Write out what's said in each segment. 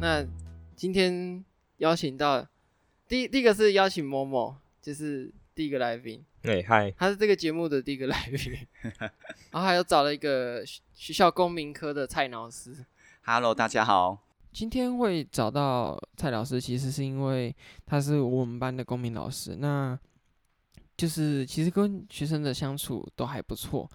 好，那今天邀请到第第一个是邀请某某，就是第一个来宾。对嗨，他是这个节目的第一个来宾。然后还有找了一个学校公民科的蔡老师。Hello，大家好。今天会找到蔡老师，其实是因为他是我们班的公民老师。那就是其实跟学生的相处都还不错。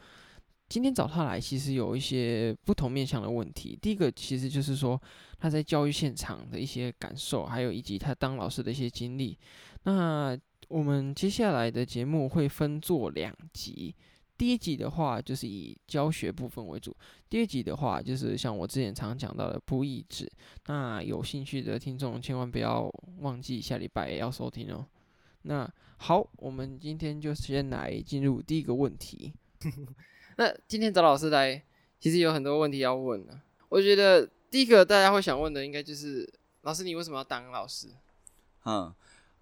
今天找他来，其实有一些不同面向的问题。第一个其实就是说他在教育现场的一些感受，还有以及他当老师的一些经历。那我们接下来的节目会分做两集，第一集的话就是以教学部分为主，第二集的话就是像我之前常讲到的不义制。那有兴趣的听众千万不要忘记下礼拜也要收听哦。那好，我们今天就先来进入第一个问题。那今天找老师来，其实有很多问题要问呢。我觉得第一个大家会想问的，应该就是老师，你为什么要当老师？嗯，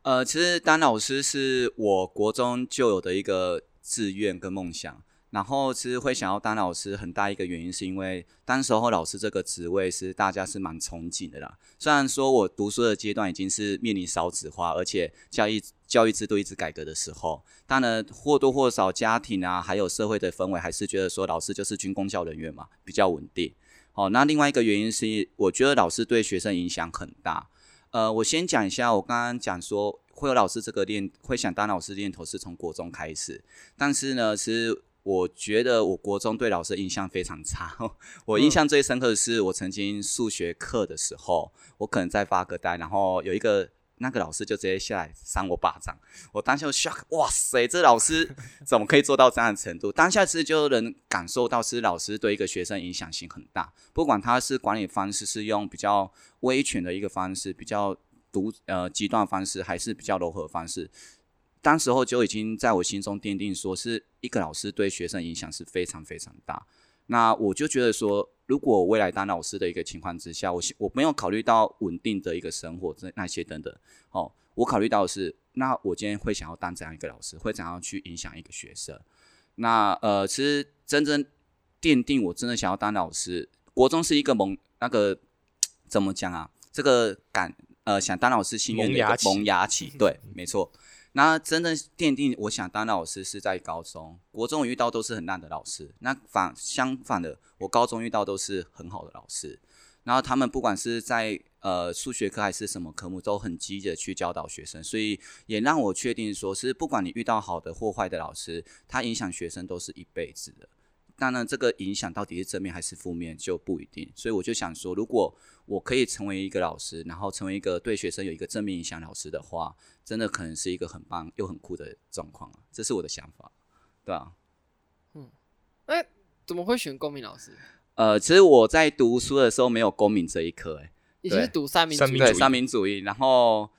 呃，其实当老师是我国中就有的一个志愿跟梦想。然后其实会想要当老师，很大一个原因是因为当时候老师这个职位是大家是蛮憧憬的啦。虽然说我读书的阶段已经是面临少子化，而且教育教育制度一直改革的时候，当然或多或少家庭啊，还有社会的氛围，还是觉得说老师就是军公教人员嘛，比较稳定。好，那另外一个原因是，我觉得老师对学生影响很大。呃，我先讲一下，我刚刚讲说会有老师这个念，会想当老师念头是从国中开始，但是呢，是。我觉得我国中对老师的印象非常差。我印象最深刻的是，我曾经数学课的时候，我可能在发个呆，然后有一个那个老师就直接下来扇我巴掌。我当下就 shock，哇塞，这老师 怎么可以做到这样的程度？当下其实就能感受到，是老师对一个学生影响性很大。不管他是管理方式是用比较威权的一个方式，比较独呃极端方式，还是比较柔和的方式。当时候就已经在我心中奠定，说是一个老师对学生影响是非常非常大。那我就觉得说，如果我未来当老师的一个情况之下，我我没有考虑到稳定的一个生活这那些等等，哦，我考虑到的是，那我今天会想要当怎样一个老师，会怎样去影响一个学生？那呃，其实真正奠定我真的想要当老师，国中是一个萌那个怎么讲啊？这个感呃想当老师心愿的一个萌芽期，对，没错。那真正奠定我想当老师是在高中，国中我遇到都是很烂的老师。那反相反的，我高中遇到都是很好的老师。然后他们不管是在呃数学课还是什么科目，都很积极的去教导学生，所以也让我确定说，是不管你遇到好的或坏的老师，他影响学生都是一辈子的。当然，这个影响到底是正面还是负面就不一定。所以我就想说，如果我可以成为一个老师，然后成为一个对学生有一个正面影响老师的话，真的可能是一个很棒又很酷的状况啊！这是我的想法，对啊。嗯，哎、欸，怎么会选公民老师？呃，其实我在读书的时候没有公民这一科，哎，你是读三民主义，对，三民主义。然后，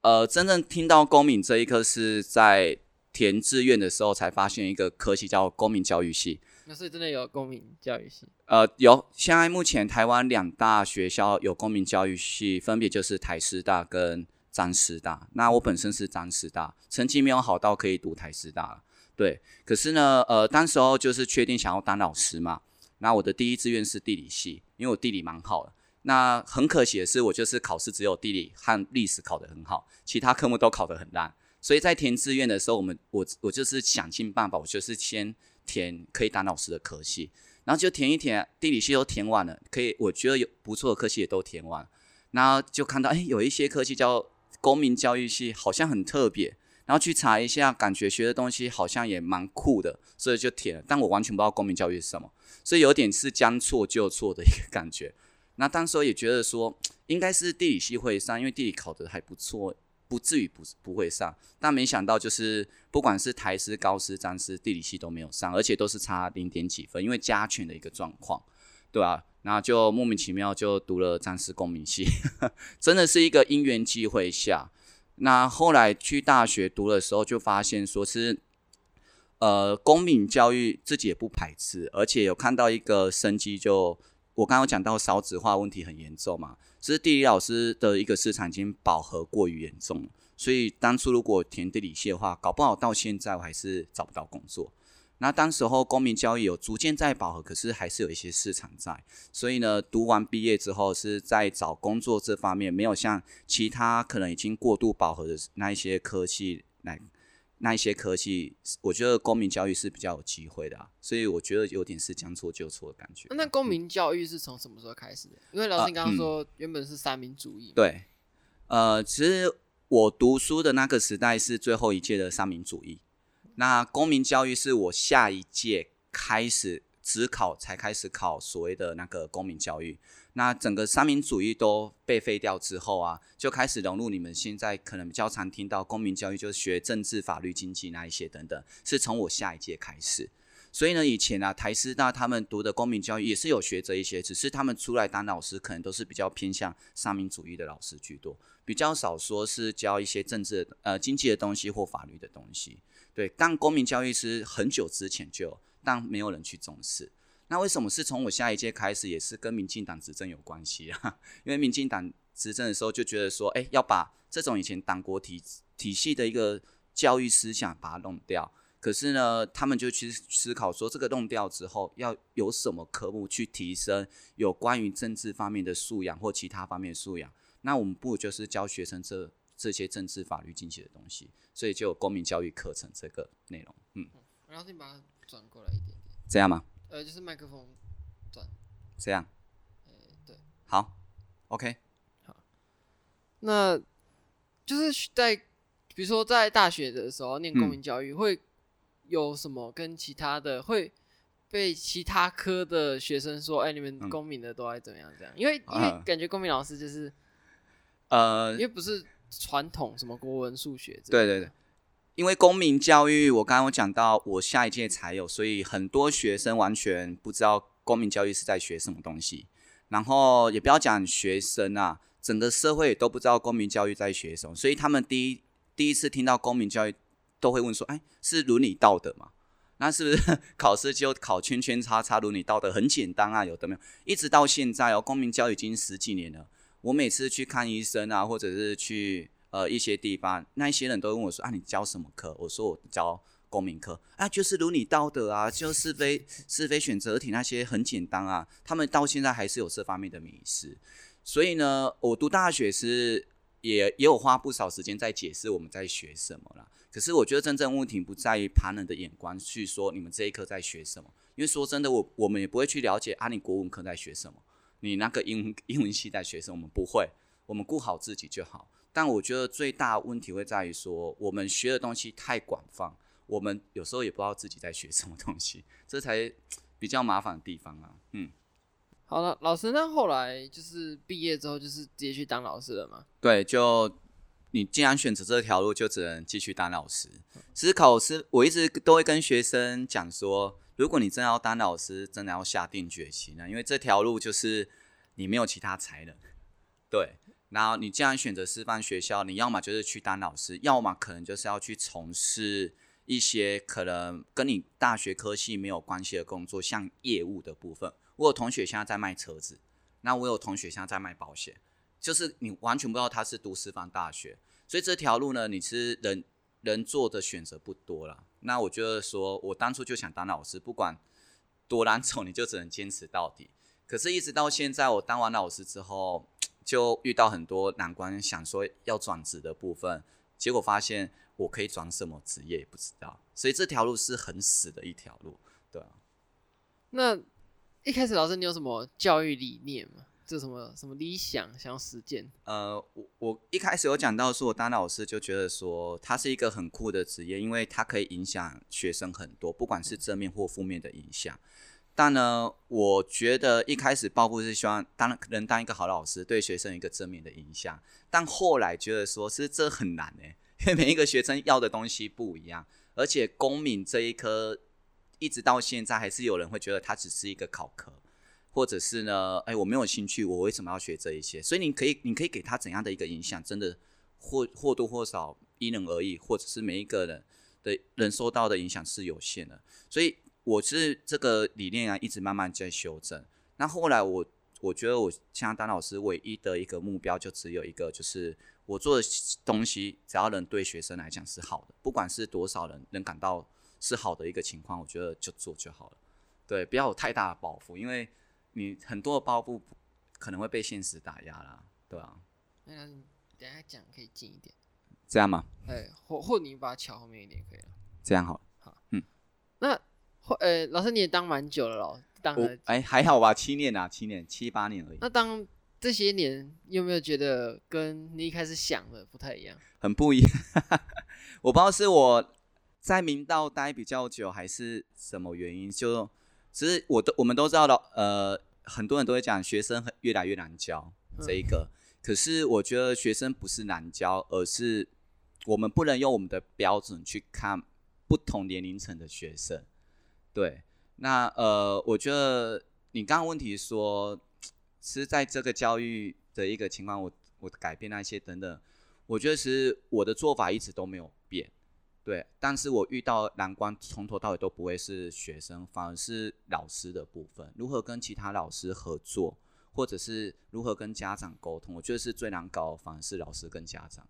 呃，真正听到公民这一科是在填志愿的时候才发现一个科系叫公民教育系。那是真的有公民教育系？呃，有。现在目前台湾两大学校有公民教育系，分别就是台师大跟彰师大。那我本身是彰师大，成绩没有好到可以读台师大。对，可是呢，呃，当时候就是确定想要当老师嘛。那我的第一志愿是地理系，因为我地理蛮好的。那很可惜的是，我就是考试只有地理和历史考得很好，其他科目都考得很烂。所以在填志愿的时候，我们我我就是想尽办法，我就是先。填可以当老师的科系，然后就填一填，地理系都填完了，可以，我觉得有不错的科系也都填完，然后就看到哎，有一些科系叫公民教育系，好像很特别，然后去查一下，感觉学的东西好像也蛮酷的，所以就填了，但我完全不知道公民教育是什么，所以有点是将错就错的一个感觉。那当时也觉得说，应该是地理系会上，因为地理考得还不错。不至于不不会上，但没想到就是不管是台师、高师、彰师，地理系都没有上，而且都是差零点几分，因为加权的一个状况，对、啊？然后就莫名其妙就读了彰师公民系，真的是一个因缘际会下。那后来去大学读的时候，就发现说是，呃，公民教育自己也不排斥，而且有看到一个生机，就我刚刚讲到少子化问题很严重嘛。其实地理老师的一个市场已经饱和过于严重了，所以当初如果填地理系的话，搞不好到现在我还是找不到工作。那当时候公民教育有逐渐在饱和，可是还是有一些市场在。所以呢，读完毕业之后是在找工作这方面，没有像其他可能已经过度饱和的那一些科系来，那一些科系，我觉得公民教育是比较有机会的啊。所以我觉得有点是将错就错的感觉。那公民教育是从什么时候开始的？因为老师你刚刚说原本是三民主义。对，呃，其实我读书的那个时代是最后一届的三民主义。那公民教育是我下一届开始只考才开始考所谓的那个公民教育。那整个三民主义都被废掉之后啊，就开始融入你们现在可能比较常听到公民教育，就是学政治、法律、经济那一些等等，是从我下一届开始。所以呢，以前啊，台师大他们读的公民教育也是有学这一些，只是他们出来当老师，可能都是比较偏向三民主义的老师居多，比较少说是教一些政治、呃经济的东西或法律的东西。对，但公民教育是很久之前就，但没有人去重视。那为什么是从我下一届开始，也是跟民进党执政有关系啊？因为民进党执政的时候就觉得说，哎，要把这种以前党国体体系的一个教育思想把它弄掉。可是呢，他们就去思考说，这个弄掉之后，要有什么科目去提升有关于政治方面的素养或其他方面的素养？那我们不就是教学生这这些政治、法律、经济的东西？所以就有公民教育课程这个内容，嗯。然后你把它转过来一点点，这样吗？呃，就是麦克风转，这样。呃，对，好，OK，好。那就是在比如说在大学的时候念公民教育，会有什么跟其他的、嗯、会被其他科的学生说，哎、欸，你们公民的都爱怎么样这样？因为因为感觉公民老师就是，呃，因为不是。传统什么国文、数学？对对对，因为公民教育，我刚刚有讲到，我下一届才有，所以很多学生完全不知道公民教育是在学什么东西。然后也不要讲学生啊，整个社会都不知道公民教育在学什么，所以他们第一第一次听到公民教育，都会问说：“哎，是伦理道德吗？那是不是 考试就考圈圈叉叉伦理道德很简单啊？有的没有？一直到现在哦，公民教育已经十几年了。”我每次去看医生啊，或者是去呃一些地方，那一些人都问我说：“啊，你教什么科？”我说：“我教公民科。”啊，就是如你道德啊，就是非是非选择题那些很简单啊。他们到现在还是有这方面的迷思。所以呢，我读大学时也也有花不少时间在解释我们在学什么啦。可是我觉得真正问题不在于旁人的眼光去说你们这一科在学什么，因为说真的，我我们也不会去了解啊，你国文科在学什么。你那个英英文系在学生，我们不会，我们顾好自己就好。但我觉得最大的问题会在于说，我们学的东西太广泛，我们有时候也不知道自己在学什么东西，这才比较麻烦的地方啊。嗯，好了，老师，那后来就是毕业之后就是直接去当老师了吗？对，就你既然选择这条路，就只能继续当老师。其实考试，我一直都会跟学生讲说。如果你真的要当老师，真的要下定决心了，因为这条路就是你没有其他才能，对。然后你既然选择师范学校，你要么就是去当老师，要么可能就是要去从事一些可能跟你大学科系没有关系的工作，像业务的部分。我有同学现在在卖车子，那我有同学现在在卖保险，就是你完全不知道他是读师范大学，所以这条路呢，你是人人做的选择不多了。那我觉得说，我当初就想当老师，不管多难走，你就只能坚持到底。可是，一直到现在，我当完老师之后，就遇到很多难关，想说要转职的部分，结果发现我可以转什么职业也不知道，所以这条路是很死的一条路，对啊。那一开始，老师你有什么教育理念吗？这什么什么理想想要实践？呃，我我一开始有讲到说，我当老师就觉得说，它是一个很酷的职业，因为它可以影响学生很多，不管是正面或负面的影响。但呢，我觉得一开始抱负是希望当能当一个好老师，对学生一个正面的影响。但后来觉得说，是这很难呢，因 为每一个学生要的东西不一样，而且公民这一科一直到现在还是有人会觉得它只是一个考科。或者是呢？哎，我没有兴趣，我为什么要学这一些？所以你可以，你可以给他怎样的一个影响？真的或或多或少因人而异，或者是每一个人的人受到的影响是有限的。所以我是这个理念啊，一直慢慢在修正。那后来我我觉得我现在当老师唯一的一个目标就只有一个，就是我做的东西只要能对学生来讲是好的，不管是多少人能感到是好的一个情况，我觉得就做就好了。对，不要有太大的包袱，因为你很多的包袱可能会被现实打压啦，对啊。那等下讲可以近一点，这样吗？哎，或或你把它调后面一点可以了。这样好了。好，嗯。那或呃、欸，老师你也当蛮久了咯，当了哎、欸、还好吧，七年啊，七年七八年而已。那当这些年有没有觉得跟你一开始想的不太一样？很不一样，我不知道是我在明道待比较久，还是什么原因。就其实我都我们都知道的，呃，很多人都会讲学生很越来越难教这一个。嗯、可是我觉得学生不是难教，而是我们不能用我们的标准去看不同年龄层的学生。对，那呃，我觉得你刚刚问题说，是在这个教育的一个情况，我我改变那些等等。我觉得其实我的做法一直都没有变，对。但是我遇到难关，从头到尾都不会是学生，反而是老师的部分。如何跟其他老师合作，或者是如何跟家长沟通，我觉得是最难搞，反而是老师跟家长。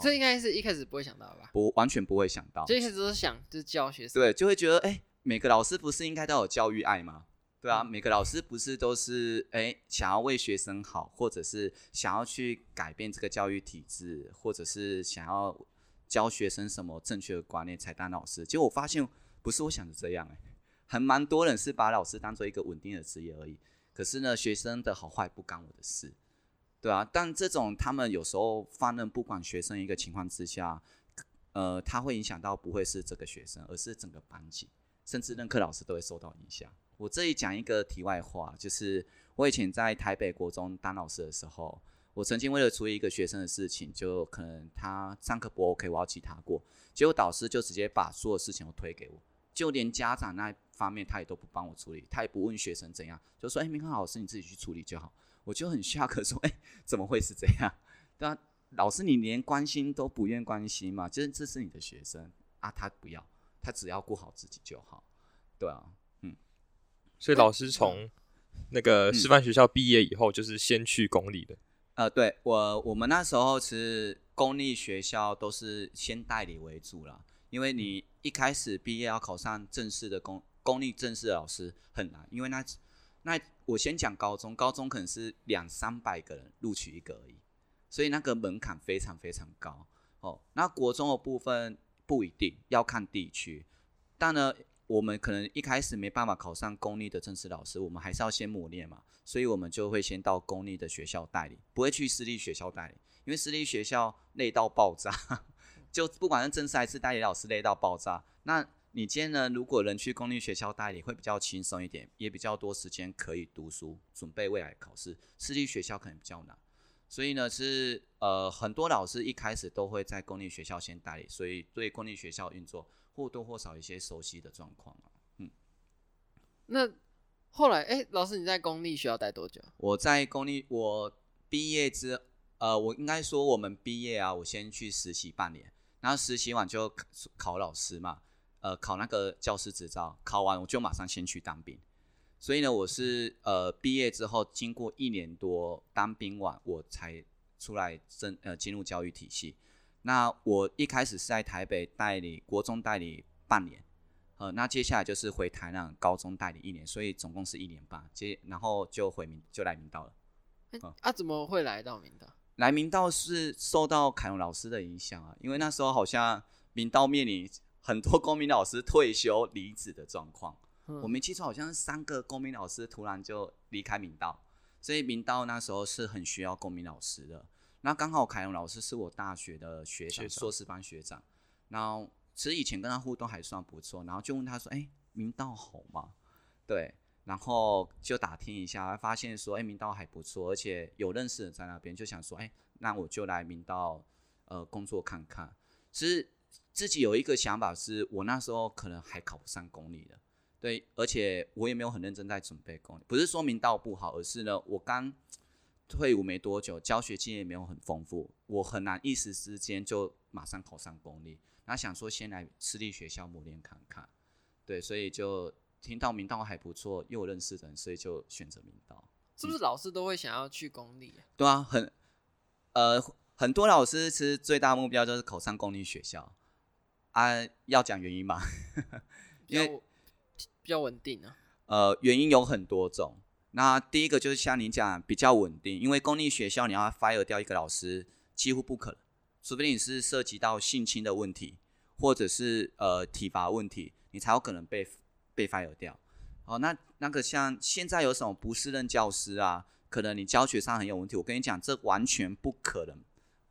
这应该是一开始不会想到吧？不，完全不会想到。这一开始都是想就是教学生，对，就会觉得哎，每个老师不是应该都有教育爱吗？对啊，每个老师不是都是哎想要为学生好，或者是想要去改变这个教育体制，或者是想要教学生什么正确的观念才当老师。结果我发现不是我想的这样哎，还蛮多人是把老师当做一个稳定的职业而已。可是呢，学生的好坏不干我的事，对啊。但这种他们有时候放任不管学生一个情况之下，呃，他会影响到不会是这个学生，而是整个班级，甚至任课老师都会受到影响。我这里讲一个题外话，就是我以前在台北国中当老师的时候，我曾经为了处理一个学生的事情，就可能他上课不 OK，我要记他过，结果导师就直接把所有事情都推给我，就连家长那方面他也都不帮我处理，他也不问学生怎样，就说：“哎，明翰老师你自己去处理就好。”我就很 shock 说：“哎，怎么会是这样？对啊，老师你连关心都不愿关心嘛？就是这是你的学生啊，他不要，他只要顾好自己就好，对啊。”嗯所以老师从那个师范学校毕业以后，就是先去公立的。嗯、呃，对我我们那时候其实公立学校都是先代理为主了，因为你一开始毕业要考上正式的公公立正式的老师很难，因为那那我先讲高中，高中可能是两三百个人录取一个而已，所以那个门槛非常非常高哦。那国中的部分不一定要看地区，但呢。我们可能一开始没办法考上公立的正式老师，我们还是要先磨练嘛，所以我们就会先到公立的学校代理，不会去私立学校代理，因为私立学校累到爆炸，就不管是正式还是代理老师累到爆炸。那你今天呢？如果能去公立学校代理，会比较轻松一点，也比较多时间可以读书，准备未来考试。私立学校可能比较难，所以呢，是呃很多老师一开始都会在公立学校先代理，所以对公立学校运作。或多或少一些熟悉的状况啊，嗯，那后来，哎、欸，老师你在公立学校待多久？我在公立，我毕业之，呃，我应该说我们毕业啊，我先去实习半年，然后实习完就考，考老师嘛，呃，考那个教师执照，考完我就马上先去当兵，所以呢，我是呃毕业之后经过一年多当兵完，我才出来进呃进入教育体系。那我一开始是在台北代理国中代理半年，呃，那接下来就是回台南高中代理一年，所以总共是一年半，接然后就回明就来明道了。欸、啊，怎么会来到明道？来明道是受到凯荣老师的影响啊，因为那时候好像明道面临很多公民老师退休离职的状况，嗯、我没记错，好像是三个公民老师突然就离开明道，所以明道那时候是很需要公民老师的。那刚好凯荣老师是我大学的学长，硕士班学长。然后其实以前跟他互动还算不错，然后就问他说：“哎，明道好吗？”对，然后就打听一下，发现说：“哎，明道还不错，而且有认识的在那边，就想说：哎，那我就来明道呃工作看看。”其实自己有一个想法是，我那时候可能还考不上公立的，对，而且我也没有很认真在准备公立，不是说明道不好，而是呢，我刚。退伍没多久，教学经验没有很丰富，我很难一时之间就马上考上公立。那想说先来私立学校磨练看看，对，所以就听到明道还不错，又有认识的人，所以就选择明道。是不是老师都会想要去公立啊？嗯、对啊，很呃很多老师其实最大目标就是考上公立学校啊，要讲原因吧？因为比较稳定啊。呃，原因有很多种。那第一个就是像你讲，比较稳定，因为公立学校你要 fire 掉一个老师几乎不可能，除非你是涉及到性侵的问题，或者是呃体罚问题，你才有可能被被 fire 掉。哦，那那个像现在有什么不适任教师啊？可能你教学上很有问题，我跟你讲，这完全不可能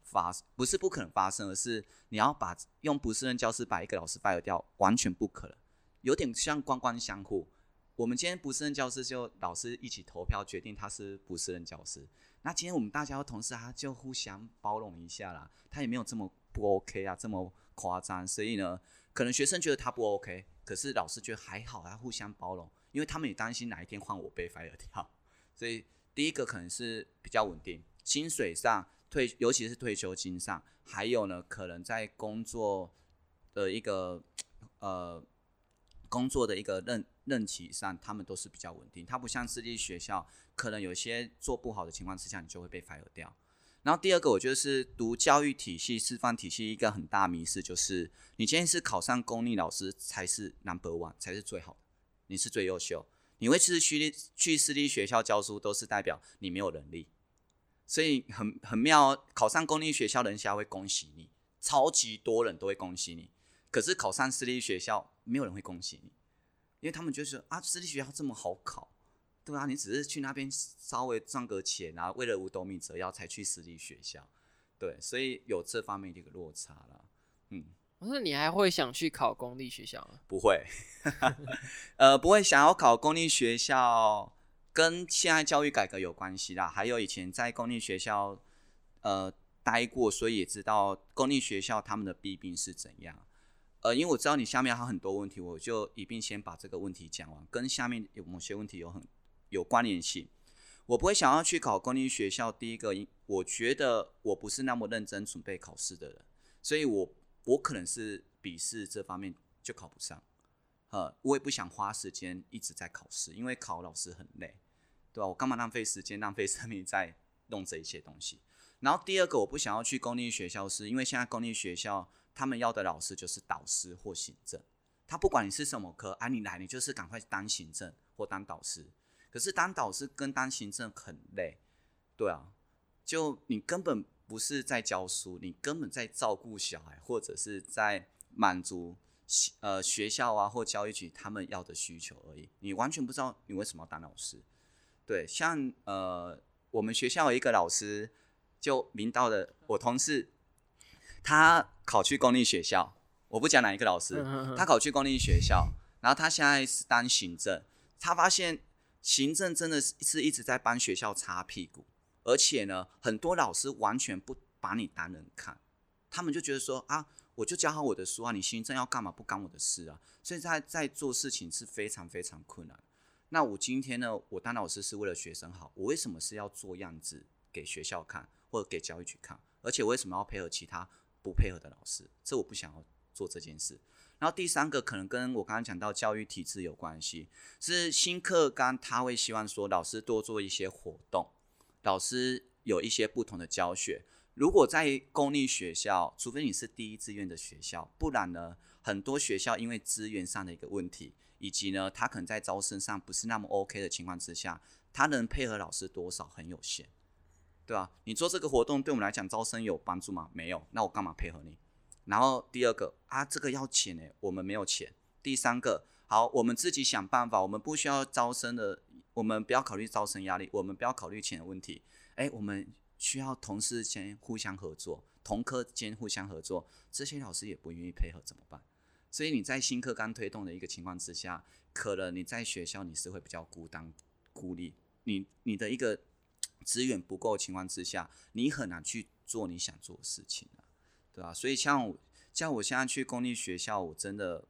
发，不是不可能发生，而是你要把用不适任教师把一个老师 fire 掉，完全不可能，有点像官官相护。我们今天不适任教师，就老师一起投票决定他是不适任教师。那今天我们大家的同事，他就互相包容一下啦，他也没有这么不 OK 啊，这么夸张。所以呢，可能学生觉得他不 OK，可是老师觉得还好，啊互相包容。因为他们也担心哪一天换我被 fire 掉，所以第一个可能是比较稳定，薪水上退，尤其是退休金上，还有呢，可能在工作的一个呃工作的一个任任期上，他们都是比较稳定。它不像私立学校，可能有些做不好的情况之下，你就会被 fire 掉。然后第二个，我觉得是读教育体系、师范体系一个很大迷思，就是你今天是考上公立老师才是 number one，才是最好的。你是最优秀，你会去去去私立学校教书，都是代表你没有能力，所以很很妙。考上公立学校，人家会恭喜你，超级多人都会恭喜你。可是考上私立学校，没有人会恭喜你，因为他们就说啊，私立学校这么好考，对啊，你只是去那边稍微赚个钱啊，为了五斗米折腰才去私立学校，对，所以有这方面的一个落差了，嗯。我说你还会想去考公立学校吗？不会，呃，不会想要考公立学校，跟现在教育改革有关系啦。还有以前在公立学校呃待过，所以也知道公立学校他们的弊病是怎样。呃，因为我知道你下面还有很多问题，我就一并先把这个问题讲完，跟下面有某些问题有很有关联性。我不会想要去考公立学校，第一个，我觉得我不是那么认真准备考试的人，所以我。我可能是笔试这方面就考不上，呃，我也不想花时间一直在考试，因为考老师很累，对吧？我干嘛浪费时间、浪费生命在弄这一些东西？然后第二个，我不想要去公立学校，是因为现在公立学校他们要的老师就是导师或行政，他不管你是什么科，啊，你来你就是赶快当行政或当导师，可是当导师跟当行政很累，对啊，就你根本。不是在教书，你根本在照顾小孩，或者是在满足呃学校啊或教育局他们要的需求而已。你完全不知道你为什么要当老师。对，像呃我们学校有一个老师，就明道的我同事，他考去公立学校，我不讲哪一个老师，他考去公立学校，然后他现在是当行政，他发现行政真的是是一直在帮学校擦屁股。而且呢，很多老师完全不把你当人看，他们就觉得说啊，我就教好我的书啊，你行政要干嘛不干我的事啊，所以在在做事情是非常非常困难。那我今天呢，我当老师是为了学生好，我为什么是要做样子给学校看或者给教育局看？而且为什么要配合其他不配合的老师？这我不想要做这件事。然后第三个可能跟我刚刚讲到教育体制有关系，是新课纲他会希望说老师多做一些活动。老师有一些不同的教学。如果在公立学校，除非你是第一志愿的学校，不然呢，很多学校因为资源上的一个问题，以及呢，他可能在招生上不是那么 OK 的情况之下，他能配合老师多少很有限，对吧？你做这个活动对我们来讲招生有帮助吗？没有，那我干嘛配合你？然后第二个啊，这个要钱诶，我们没有钱。第三个，好，我们自己想办法，我们不需要招生的。我们不要考虑招生压力，我们不要考虑钱的问题。诶，我们需要同事间互相合作，同科间互相合作。这些老师也不愿意配合，怎么办？所以你在新课纲推动的一个情况之下，可能你在学校你是会比较孤单孤立，你你的一个资源不够的情况之下，你很难去做你想做的事情啊，对吧？所以像我像我现在去公立学校，我真的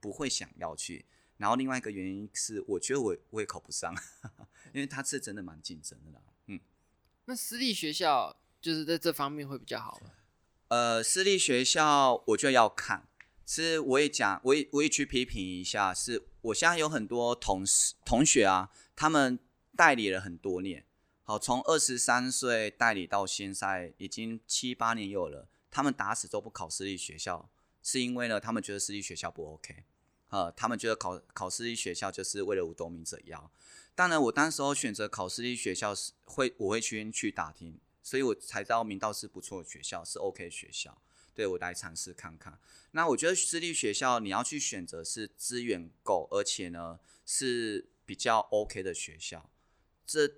不会想要去。然后另外一个原因是，我觉得我我也考不上，因为他是真的蛮竞争的啦。嗯，那私立学校就是在这方面会比较好吗？呃，私立学校我觉得要看，是我也讲，我也我也去批评一下，是我现在有很多同事同学啊，他们代理了很多年，好，从二十三岁代理到现在已经七八年有了，他们打死都不考私立学校，是因为呢，他们觉得私立学校不 OK，呃，他们觉得考考私立学校就是为了五斗米折腰。当然，我当时候选择考私立学校是会，我会先去打听，所以我才知道明道是不错的学校，是 OK 学校，对，我来尝试看看。那我觉得私立学校你要去选择是资源够，而且呢是比较 OK 的学校。这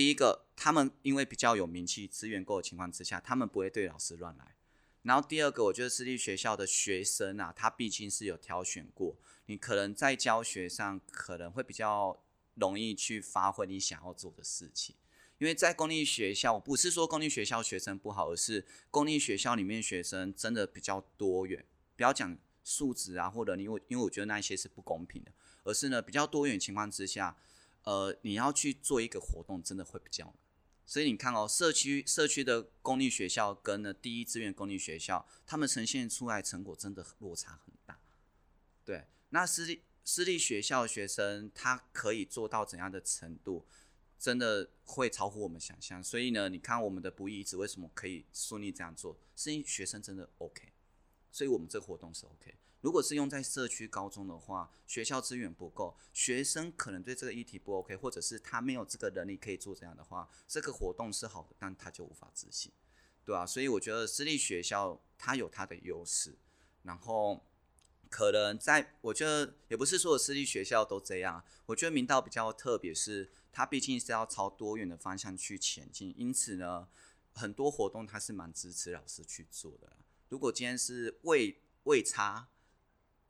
第一个，他们因为比较有名气、资源够的情况之下，他们不会对老师乱来。然后第二个，我觉得私立学校的学生啊，他毕竟是有挑选过，你可能在教学上可能会比较。容易去发挥你想要做的事情，因为在公立学校，不是说公立学校学生不好，而是公立学校里面学生真的比较多元。不要讲素质啊，或者因为因为我觉得那些是不公平的，而是呢比较多元情况之下，呃，你要去做一个活动，真的会比较。所以你看哦，社区社区的公立学校跟呢第一志愿公立学校，他们呈现出来成果真的落差很大。对，那私立。私立学校学生他可以做到怎样的程度，真的会超乎我们想象。所以呢，你看我们的不义之为什么可以顺利这样做，是因为学生真的 OK，所以我们这个活动是 OK。如果是用在社区高中的话，学校资源不够，学生可能对这个议题不 OK，或者是他没有这个能力可以做这样的话，这个活动是好的，但他就无法执行，对啊，所以我觉得私立学校它有它的优势，然后。可能在，我觉得也不是所有私立学校都这样。我觉得明道比较特别，是它毕竟是要朝多元的方向去前进，因此呢，很多活动它是蛮支持老师去做的。如果今天是未未差、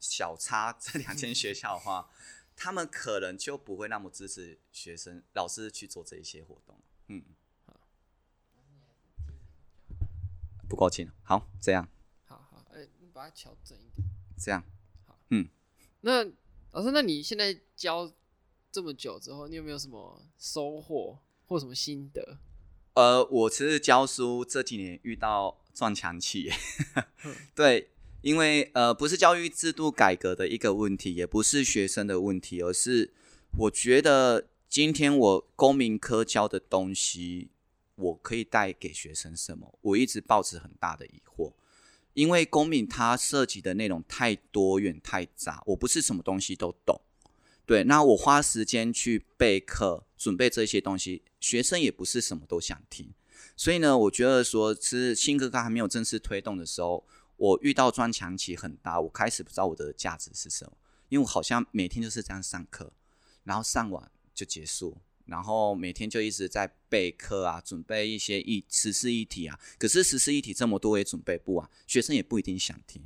小差这两间学校的话，他们可能就不会那么支持学生、老师去做这一些活动。嗯，好，不够近，好，这样。好好，哎、欸，你把它调整一点。这样，好，嗯，那老师，那你现在教这么久之后，你有没有什么收获或什么心得？呃，我其实教书这几年遇到撞墙期，对，因为呃，不是教育制度改革的一个问题，也不是学生的问题，而是我觉得今天我公民科教的东西，我可以带给学生什么？我一直抱持很大的疑惑。因为公民它涉及的内容太多元太杂，我不是什么东西都懂。对，那我花时间去备课准备这些东西，学生也不是什么都想听。所以呢，我觉得说是新课纲还没有正式推动的时候，我遇到撞墙期很大，我开始不知道我的价值是什么，因为我好像每天就是这样上课，然后上完就结束。然后每天就一直在备课啊，准备一些议时事议题啊。可是时事议题这么多，也准备不完，学生也不一定想听。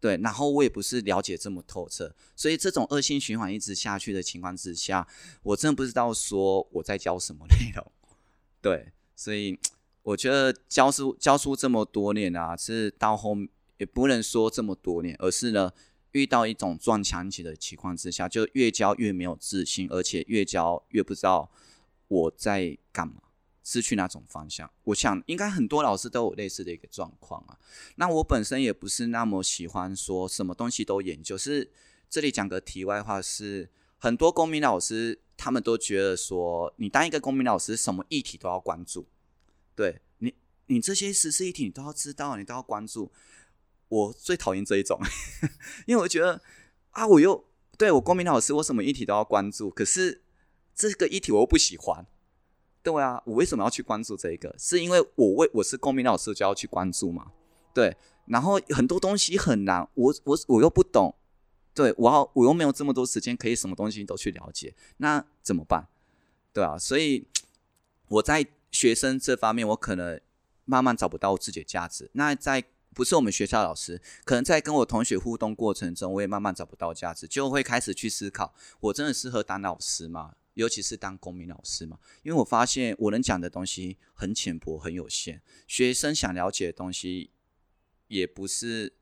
对，然后我也不是了解这么透彻，所以这种恶性循环一直下去的情况之下，我真的不知道说我在教什么内容。对，所以我觉得教书教书这么多年啊，是到后也不能说这么多年，而是呢。遇到一种撞墙期的情况之下，就越教越没有自信，而且越教越不知道我在干嘛，失去那种方向。我想应该很多老师都有类似的一个状况啊。那我本身也不是那么喜欢说什么东西都研究。是这里讲个题外话是，是很多公民老师他们都觉得说，你当一个公民老师，什么议题都要关注。对你，你这些时事议题你都要知道，你都要关注。我最讨厌这一种，因为我觉得啊，我又对我公民老师，我什么议题都要关注，可是这个议题我又不喜欢，对啊，我为什么要去关注这个？是因为我为我是公民老师就要去关注嘛？对，然后很多东西很难，我我我又不懂，对，我要我又没有这么多时间可以什么东西都去了解，那怎么办？对啊，所以我在学生这方面，我可能慢慢找不到自己的价值。那在不是我们学校老师，可能在跟我同学互动过程中，我也慢慢找不到价值，就会开始去思考：我真的适合当老师吗？尤其是当公民老师吗？因为我发现我能讲的东西很浅薄、很有限，学生想了解的东西也不是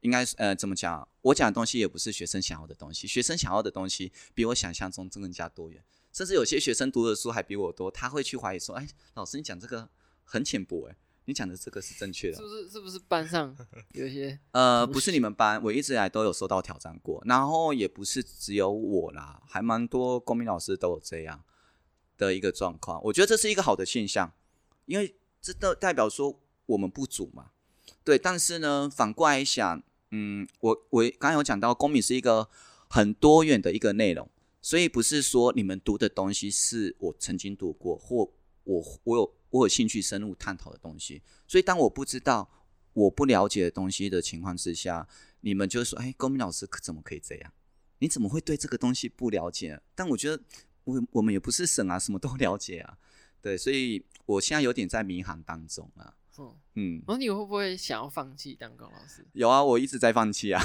应该呃怎么讲？我讲的东西也不是学生想要的东西，学生想要的东西比我想象中更加多元，甚至有些学生读的书还比我多，他会去怀疑说：“哎，老师你讲这个很浅薄。”哎。你讲的这个是正确的，是不是？是不是班上 有一些？呃，不是你们班，我一直以来都有受到挑战过，然后也不是只有我啦，还蛮多公民老师都有这样的一个状况。我觉得这是一个好的现象，因为这都代表说我们不足嘛。对，但是呢，反过来想，嗯，我我刚刚有讲到，公民是一个很多元的一个内容，所以不是说你们读的东西是我曾经读过或我我有我有兴趣深入探讨的东西。所以当我不知道、我不了解的东西的情况之下，你们就说：“哎，公民老师可怎么可以这样？你怎么会对这个东西不了解？”但我觉得我我们也不是神啊，什么都了解啊。对，所以我现在有点在迷航当中啊。嗯嗯，然后你会不会想要放弃当高老师？有啊，我一直在放弃啊。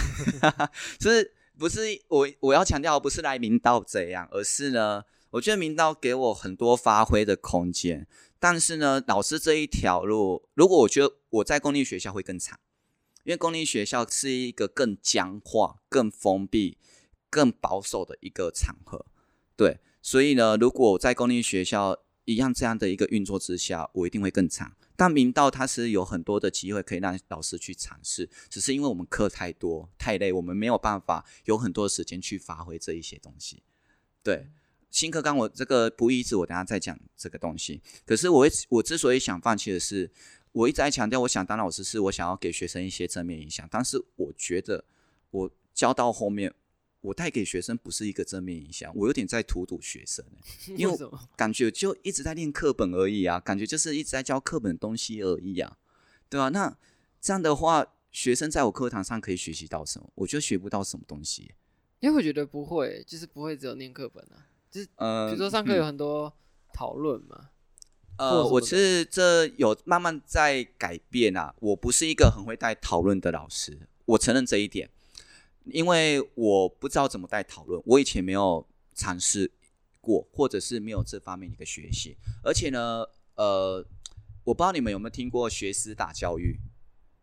就是不是我我要强调，不是来明道这样，而是呢，我觉得明道给我很多发挥的空间。但是呢，老师这一条路，如果我觉得我在公立学校会更惨，因为公立学校是一个更僵化、更封闭、更保守的一个场合。对，所以呢，如果我在公立学校一样这样的一个运作之下，我一定会更惨。但明道它是有很多的机会可以让老师去尝试，只是因为我们课太多太累，我们没有办法有很多时间去发挥这一些东西。对，新课纲我这个不一致，我等下再讲这个东西。可是我我之所以想放弃的是，我一直在强调，我想当老师是我想要给学生一些正面影响，但是我觉得我教到后面。我带给学生不是一个正面影响，我有点在荼毒学生，因为感觉就一直在练课本而已啊，感觉就是一直在教课本的东西而已啊，对吧？那这样的话，学生在我课堂上可以学习到什么？我就学不到什么东西。因为我觉得不会，就是不会只有念课本啊，就是呃，比如说上课有很多讨论嘛。嗯、呃，我其实这有慢慢在改变啊，我不是一个很会带讨论的老师，我承认这一点。因为我不知道怎么带讨论，我以前没有尝试过，或者是没有这方面的一个学习。而且呢，呃，我不知道你们有没有听过学思达教育，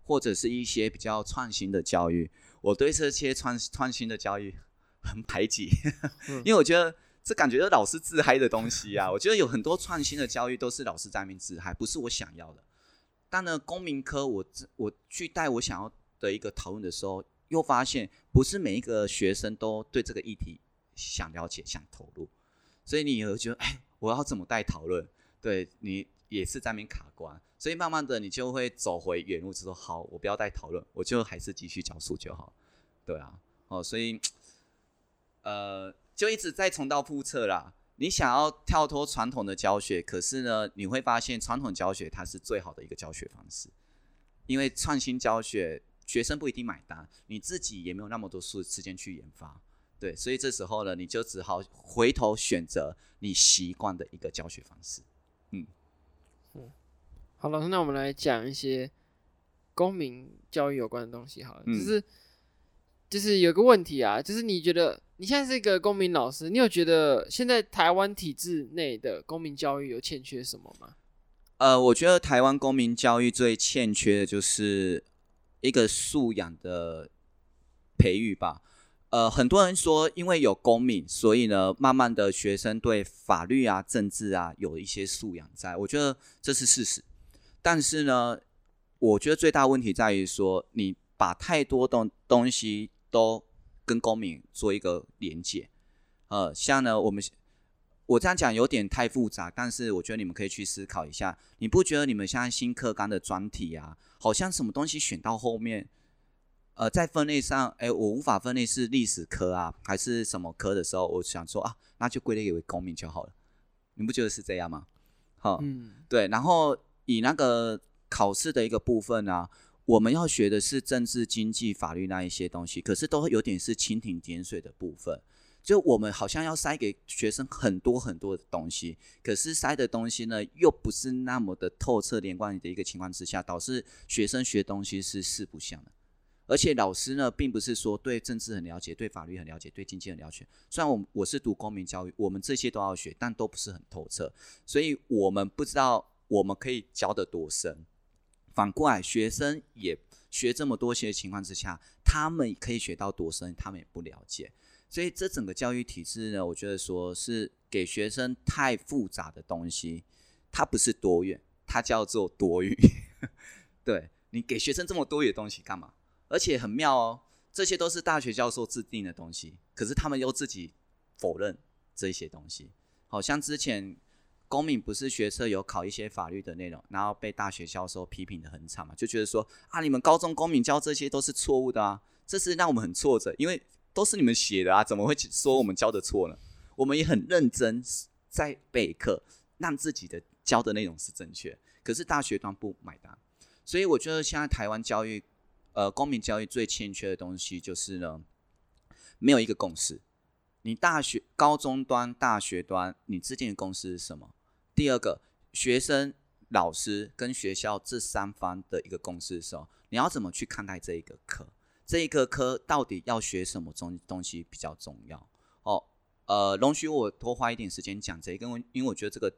或者是一些比较创新的教育。我对这些创创新的教育很排挤，因为我觉得这感觉是老师自嗨的东西啊。我觉得有很多创新的教育都是老师在那边自嗨，不是我想要的。但呢，公民科我我去带我想要的一个讨论的时候。又发现不是每一个学生都对这个议题想了解、想投入，所以你也会觉得，哎，我要怎么带讨论？对你也是在那边卡关，所以慢慢的你就会走回原路，就说好，我不要带讨论，我就还是继续教书就好。对啊，哦，所以呃，就一直在重蹈覆辙啦。你想要跳脱传统的教学，可是呢，你会发现传统教学它是最好的一个教学方式，因为创新教学。学生不一定买单，你自己也没有那么多时时间去研发，对，所以这时候呢，你就只好回头选择你习惯的一个教学方式。嗯，嗯，好了，那我们来讲一些公民教育有关的东西。好了，嗯、就是就是有个问题啊，就是你觉得你现在是一个公民老师，你有觉得现在台湾体制内的公民教育有欠缺什么吗？呃，我觉得台湾公民教育最欠缺的就是。一个素养的培育吧，呃，很多人说，因为有公民，所以呢，慢慢的学生对法律啊、政治啊有一些素养在，我觉得这是事实。但是呢，我觉得最大问题在于说，你把太多东东西都跟公民做一个连接，呃，像呢，我们我这样讲有点太复杂，但是我觉得你们可以去思考一下，你不觉得你们现在新课纲的专题啊？好像什么东西选到后面，呃，在分类上，哎，我无法分类是历史科啊，还是什么科的时候，我想说啊，那就归类为公民就好了。你不觉得是这样吗？好，嗯，对。然后以那个考试的一个部分啊，我们要学的是政治、经济、法律那一些东西，可是都有点是蜻蜓点水的部分。就我们好像要塞给学生很多很多的东西，可是塞的东西呢，又不是那么的透彻连贯你的一个情况之下，导致学生学东西是四不像的。而且老师呢，并不是说对政治很了解，对法律很了解，对经济很了解。虽然我我是读公民教育，我们这些都要学，但都不是很透彻，所以我们不知道我们可以教得多深。反过来，学生也学这么多些的情况之下，他们可以学到多深，他们也不了解。所以这整个教育体制呢，我觉得说是给学生太复杂的东西，它不是多元，它叫做多余。对，你给学生这么多余的东西干嘛？而且很妙哦，这些都是大学教授制定的东西，可是他们又自己否认这些东西。好像之前公民不是学测有考一些法律的内容，然后被大学教授批评的很惨嘛，就觉得说啊，你们高中公民教这些都是错误的啊，这是让我们很挫折，因为都是你们写的啊，怎么会说我们教的错呢？我们也很认真在备课，让自己的教的内容是正确，可是大学端不买单，所以我觉得现在台湾教育，呃，公民教育最欠缺的东西就是呢，没有一个共识。你大学、高中端、大学端，你制定的共识是什么？第二个，学生、老师跟学校这三方的一个共识的时候，你要怎么去看待这一个科？这一个科到底要学什么东东西比较重要？哦，呃，容许我多花一点时间讲这一个，因为我觉得这个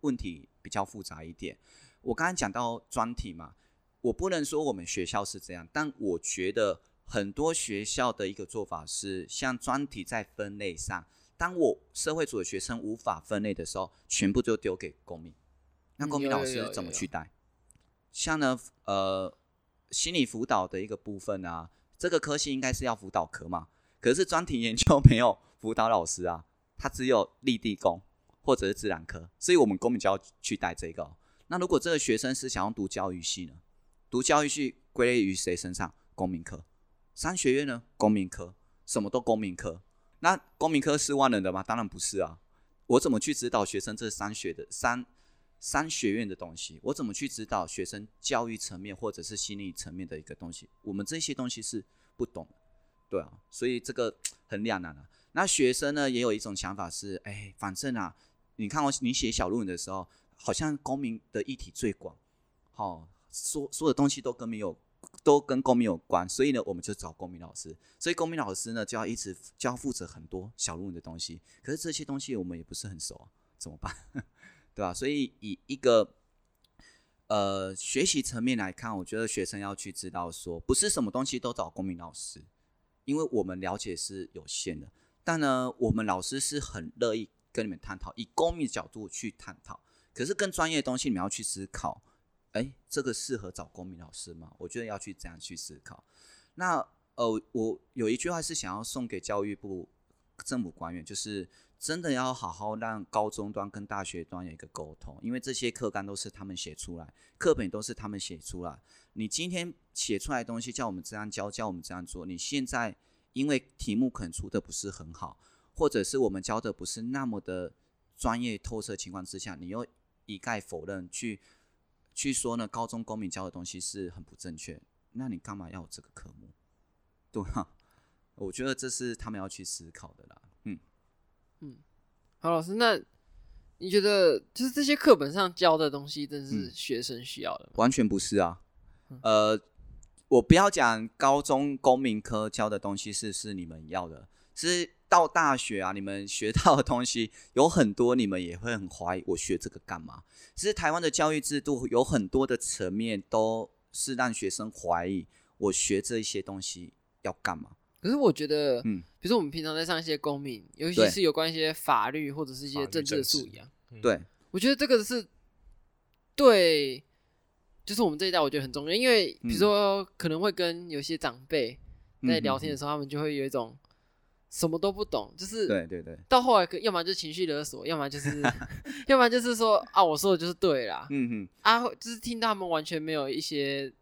问题比较复杂一点。我刚才讲到专题嘛，我不能说我们学校是这样，但我觉得很多学校的一个做法是，像专题在分类上。当我社会组的学生无法分类的时候，全部就丢给公民。那公民老师怎么去带？像呢，呃，心理辅导的一个部分啊，这个科系应该是要辅导科嘛。可是专题研究没有辅导老师啊，他只有立地工或者是自然科，所以我们公民就要去带这个。那如果这个学生是想要读教育系呢？读教育系归类于谁身上？公民科。商学院呢？公民科，什么都公民科。那公民科是万能的吗？当然不是啊！我怎么去指导学生这三学的三三学院的东西？我怎么去指导学生教育层面或者是心理层面的一个东西？我们这些东西是不懂的，对啊，所以这个很两难啊。那学生呢，也有一种想法是，哎，反正啊，你看我你写小论文的时候，好像公民的议题最广，好、哦，说所有的东西都跟没有。都跟公民有关，所以呢，我们就找公民老师。所以公民老师呢，就要一直就要负责很多小论文的东西。可是这些东西我们也不是很熟啊，怎么办？对吧？所以以一个呃学习层面来看，我觉得学生要去知道说，不是什么东西都找公民老师，因为我们了解是有限的。但呢，我们老师是很乐意跟你们探讨，以公民角度去探讨。可是更专业的东西，你们要去思考。哎，这个适合找公民老师吗？我觉得要去这样去思考。那呃，我有一句话是想要送给教育部政府官员，就是真的要好好让高中端跟大学端有一个沟通，因为这些课纲都是他们写出来，课本都是他们写出来。你今天写出来的东西叫我们这样教，叫我们这样做，你现在因为题目可能出的不是很好，或者是我们教的不是那么的专业透彻情况之下，你又一概否认去。去说呢，高中公民教的东西是很不正确，那你干嘛要有这个科目？对啊，我觉得这是他们要去思考的啦。嗯嗯，好，老师，那你觉得就是这些课本上教的东西，真是学生需要的？嗯，完全不是啊。呃，我不要讲高中公民科教的东西是是你们要的，是。到大学啊，你们学到的东西有很多，你们也会很怀疑，我学这个干嘛？其实台湾的教育制度有很多的层面都是让学生怀疑，我学这些东西要干嘛？可是我觉得，嗯，比如说我们平常在上一些公民，尤其是有关一些法律或者是一些政治的素养，对，我觉得这个是对，就是我们这一代我觉得很重要，因为比如说可能会跟有些长辈在聊天的时候，他们就会有一种。什么都不懂，就是对对对，到后来可要么就情绪勒索，要么就是，要么就是说啊，我说的就是对啦，嗯哼，啊，就是听到他们完全没有一些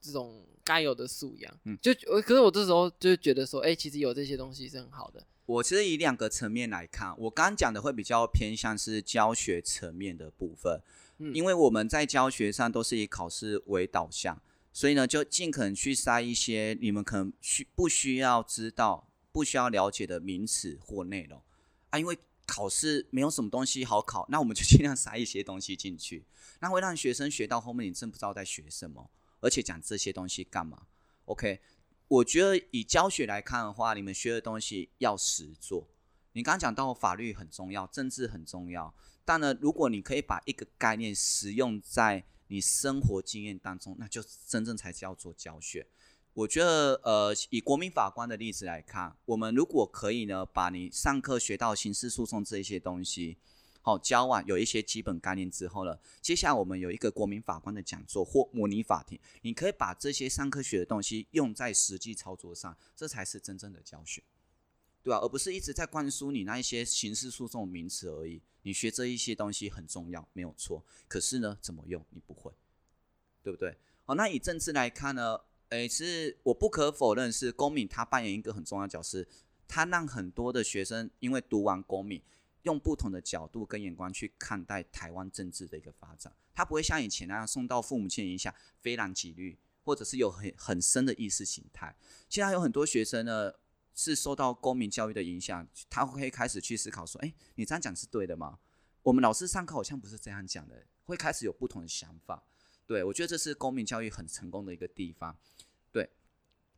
这种该有的素养，嗯，就可是我这时候就觉得说，哎、欸，其实有这些东西是很好的。我其实以两个层面来看，我刚刚讲的会比较偏向是教学层面的部分，嗯，因为我们在教学上都是以考试为导向，所以呢，就尽可能去塞一些你们可能需不需要知道。不需要了解的名词或内容啊，因为考试没有什么东西好考，那我们就尽量塞一些东西进去，那会让学生学到后面，你真不知道在学什么，而且讲这些东西干嘛？OK，我觉得以教学来看的话，你们学的东西要实做。你刚刚讲到法律很重要，政治很重要，但呢，如果你可以把一个概念实用在你生活经验当中，那就真正才叫做教学。我觉得，呃，以国民法官的例子来看，我们如果可以呢，把你上课学到刑事诉讼这一些东西，好教完，有一些基本概念之后呢，接下来我们有一个国民法官的讲座或模拟法庭，你可以把这些上课学的东西用在实际操作上，这才是真正的教学。对吧、而不是一直在灌输你那一些刑事诉讼名词而已。你学这一些东西很重要，没有错。可是呢，怎么用你不会，对不对？好，那以政治来看呢？诶，是我不可否认是公民，他扮演一个很重要的角色。他让很多的学生因为读完公民，用不同的角度跟眼光去看待台湾政治的一个发展。他不会像以前那样受到父母亲影响，非蓝即绿，或者是有很很深的意识形态。现在有很多学生呢，是受到公民教育的影响，他会开始去思考说：“诶，你这样讲是对的吗？我们老师上课好像不是这样讲的。”会开始有不同的想法。对，我觉得这是公民教育很成功的一个地方。对，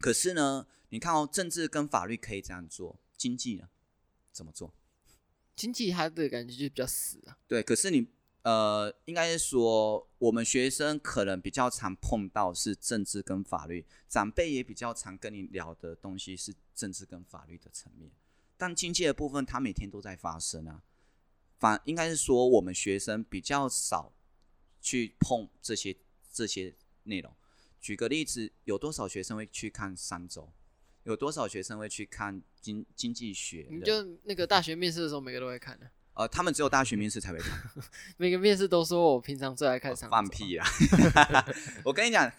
可是呢，你看哦，政治跟法律可以这样做，经济呢，怎么做？经济它的感觉就比较死啊。对，可是你呃，应该是说，我们学生可能比较常碰到是政治跟法律，长辈也比较常跟你聊的东西是政治跟法律的层面，但经济的部分，它每天都在发生啊。反应该是说，我们学生比较少。去碰这些这些内容。举个例子，有多少学生会去看三周？有多少学生会去看经经济学？你就那个大学面试的时候，每个都会看的。呃，他们只有大学面试才会看。每个面试都说我平常最爱看三周。放屁啊！我跟你讲，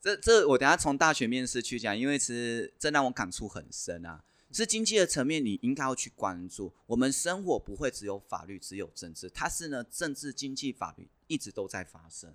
这这我等下从大学面试去讲，因为其实这让我感触很深啊。是经济的层面，你应该要去关注。我们生活不会只有法律，只有政治，它是呢，政治、经济、法律一直都在发生。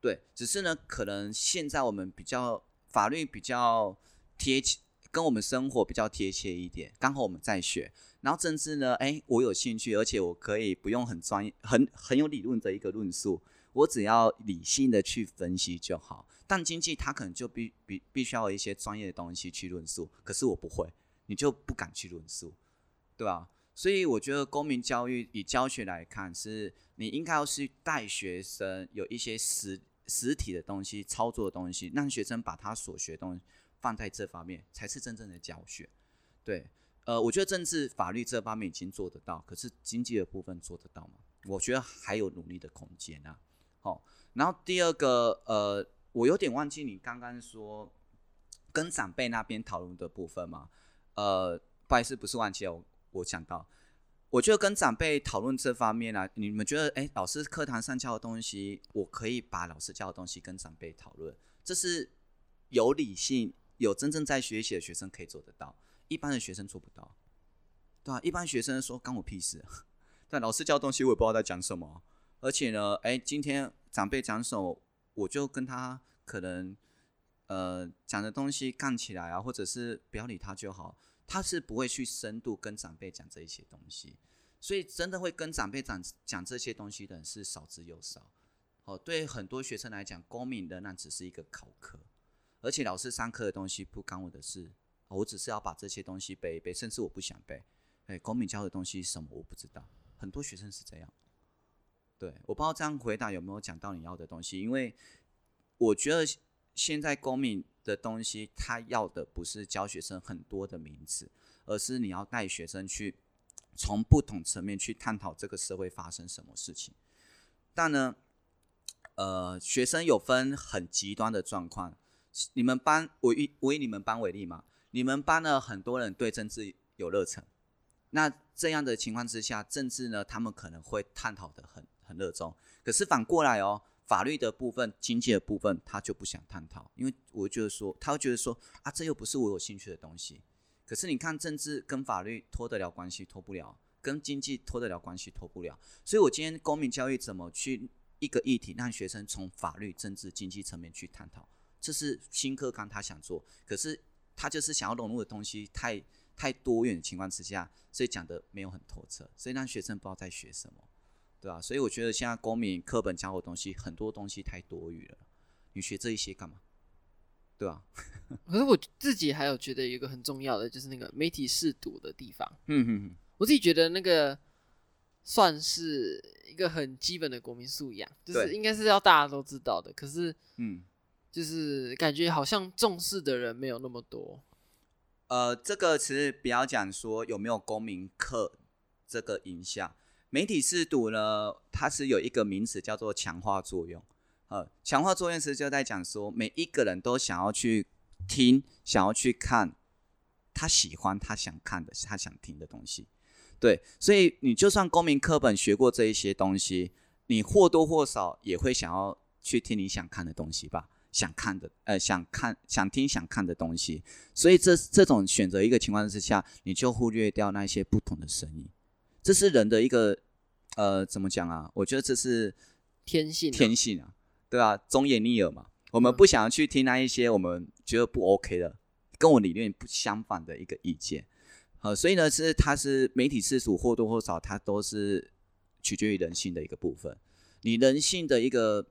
对，只是呢，可能现在我们比较法律比较贴切，跟我们生活比较贴切一点。刚好我们在学，然后政治呢，哎，我有兴趣，而且我可以不用很专业、很很有理论的一个论述，我只要理性的去分析就好。但经济它可能就必必必须要一些专业的东西去论述，可是我不会。你就不敢去论述，对吧？所以我觉得公民教育以教学来看，是你应该要去带学生有一些实实体的东西、操作的东西，让学生把他所学东西放在这方面，才是真正的教学。对，呃，我觉得政治法律这方面已经做得到，可是经济的部分做得到吗？我觉得还有努力的空间啊。好，然后第二个，呃，我有点忘记你刚刚说跟长辈那边讨论的部分嘛。呃，不好意思，不是忘记了，我我想到，我觉得跟长辈讨论这方面啊，你们觉得，哎，老师课堂上教的东西，我可以把老师教的东西跟长辈讨论，这是有理性、有真正在学习的学生可以做得到，一般的学生做不到，对吧？一般学生说关我屁事，但老师教的东西我也不知道在讲什么，而且呢，哎，今天长辈讲什么，我就跟他可能，呃，讲的东西干起来啊，或者是不要理他就好。他是不会去深度跟长辈讲这一些东西，所以真的会跟长辈讲讲这些东西的人是少之又少。哦，对很多学生来讲，公民仍然只是一个考科，而且老师上课的东西不干我的事，我只是要把这些东西背一背，甚至我不想背。哎，公民教的东西什么我不知道，很多学生是这样。对，我不知道这样回答有没有讲到你要的东西，因为我觉得现在公民。的东西，他要的不是教学生很多的名词，而是你要带学生去从不同层面去探讨这个社会发生什么事情。但呢，呃，学生有分很极端的状况。你们班，我以我以你们班为例嘛，你们班呢，很多人对政治有热忱，那这样的情况之下，政治呢，他们可能会探讨得很很热衷。可是反过来哦。法律的部分、经济的部分，他就不想探讨，因为我觉得说，他会觉得说啊，这又不是我有兴趣的东西。可是你看，政治跟法律脱得了关系，脱不了；跟经济脱得了关系，脱不了。所以我今天公民教育怎么去一个议题，让学生从法律、政治、经济层面去探讨，这是新课纲他想做，可是他就是想要融入的东西太太多元的情况之下，所以讲的没有很透彻，所以让学生不知道在学什么。对啊，所以我觉得现在公民课本教的东西很多东西太多余了，你学这一些干嘛？对啊，可是我自己还有觉得有一个很重要的，就是那个媒体识读的地方。嗯哼哼，我自己觉得那个算是一个很基本的国民素养，就是应该是要大家都知道的。可是，嗯，就是感觉好像重视的人没有那么多。呃，这个其实不要讲说有没有公民课这个影响。媒体识读呢，它是有一个名词叫做强化作用。呃，强化作用是就在讲说，每一个人都想要去听，想要去看他喜欢、他想看的、他想听的东西。对，所以你就算公民课本学过这一些东西，你或多或少也会想要去听你想看的东西吧？想看的，呃，想看、想听、想看的东西。所以这这种选择一个情况之下，你就忽略掉那些不同的声音。这是人的一个，呃，怎么讲啊？我觉得这是天性，天性啊，对吧？忠言逆耳嘛。我们不想要去听那一些我们觉得不 OK 的，跟我理念不相反的一个意见。呃，所以呢，是它是媒体识读或多或少，它都是取决于人性的一个部分。你人性的一个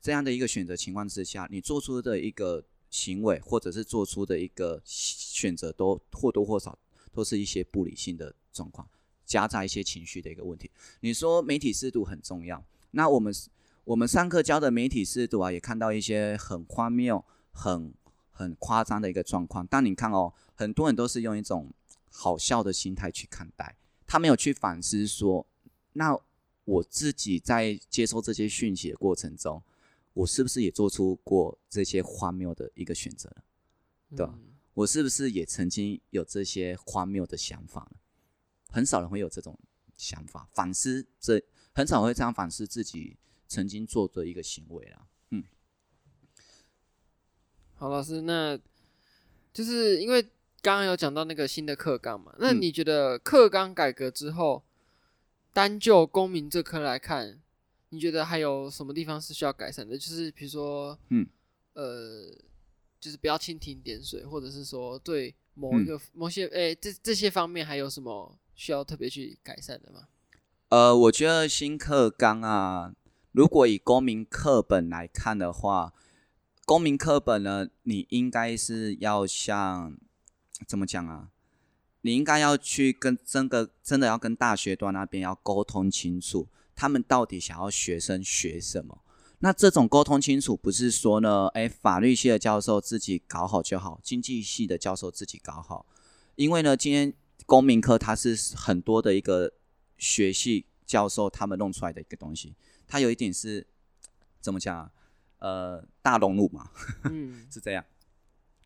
这样的一个选择情况之下，你做出的一个行为，或者是做出的一个选择，都或多或少都是一些不理性的状况，夹杂一些情绪的一个问题。你说媒体适度很重要，那我们我们上课教的媒体适度啊，也看到一些很荒谬、很很夸张的一个状况。但你看哦，很多人都是用一种好笑的心态去看待，他没有去反思说，那我自己在接收这些讯息的过程中，我是不是也做出过这些荒谬的一个选择呢？对吧？嗯、我是不是也曾经有这些荒谬的想法呢？很少人会有这种想法，反思这很少会这样反思自己曾经做的一个行为啊。嗯，好，老师，那就是因为。刚刚有讲到那个新的课纲嘛？那你觉得课纲改革之后，单就公民这科来看，你觉得还有什么地方是需要改善的？就是比如说，嗯，呃，就是不要蜻蜓点水，或者是说对某一个、嗯、某些诶、欸，这这些方面还有什么需要特别去改善的吗？呃，我觉得新课纲啊，如果以公民课本来看的话，公民课本呢，你应该是要像。怎么讲啊？你应该要去跟真的真的要跟大学端那边要沟通清楚，他们到底想要学生学什么？那这种沟通清楚，不是说呢，哎，法律系的教授自己搞好就好，经济系的教授自己搞好。因为呢，今天公民课它是很多的一个学系教授他们弄出来的一个东西，它有一点是怎么讲啊？呃，大熔炉嘛，嗯，是这样。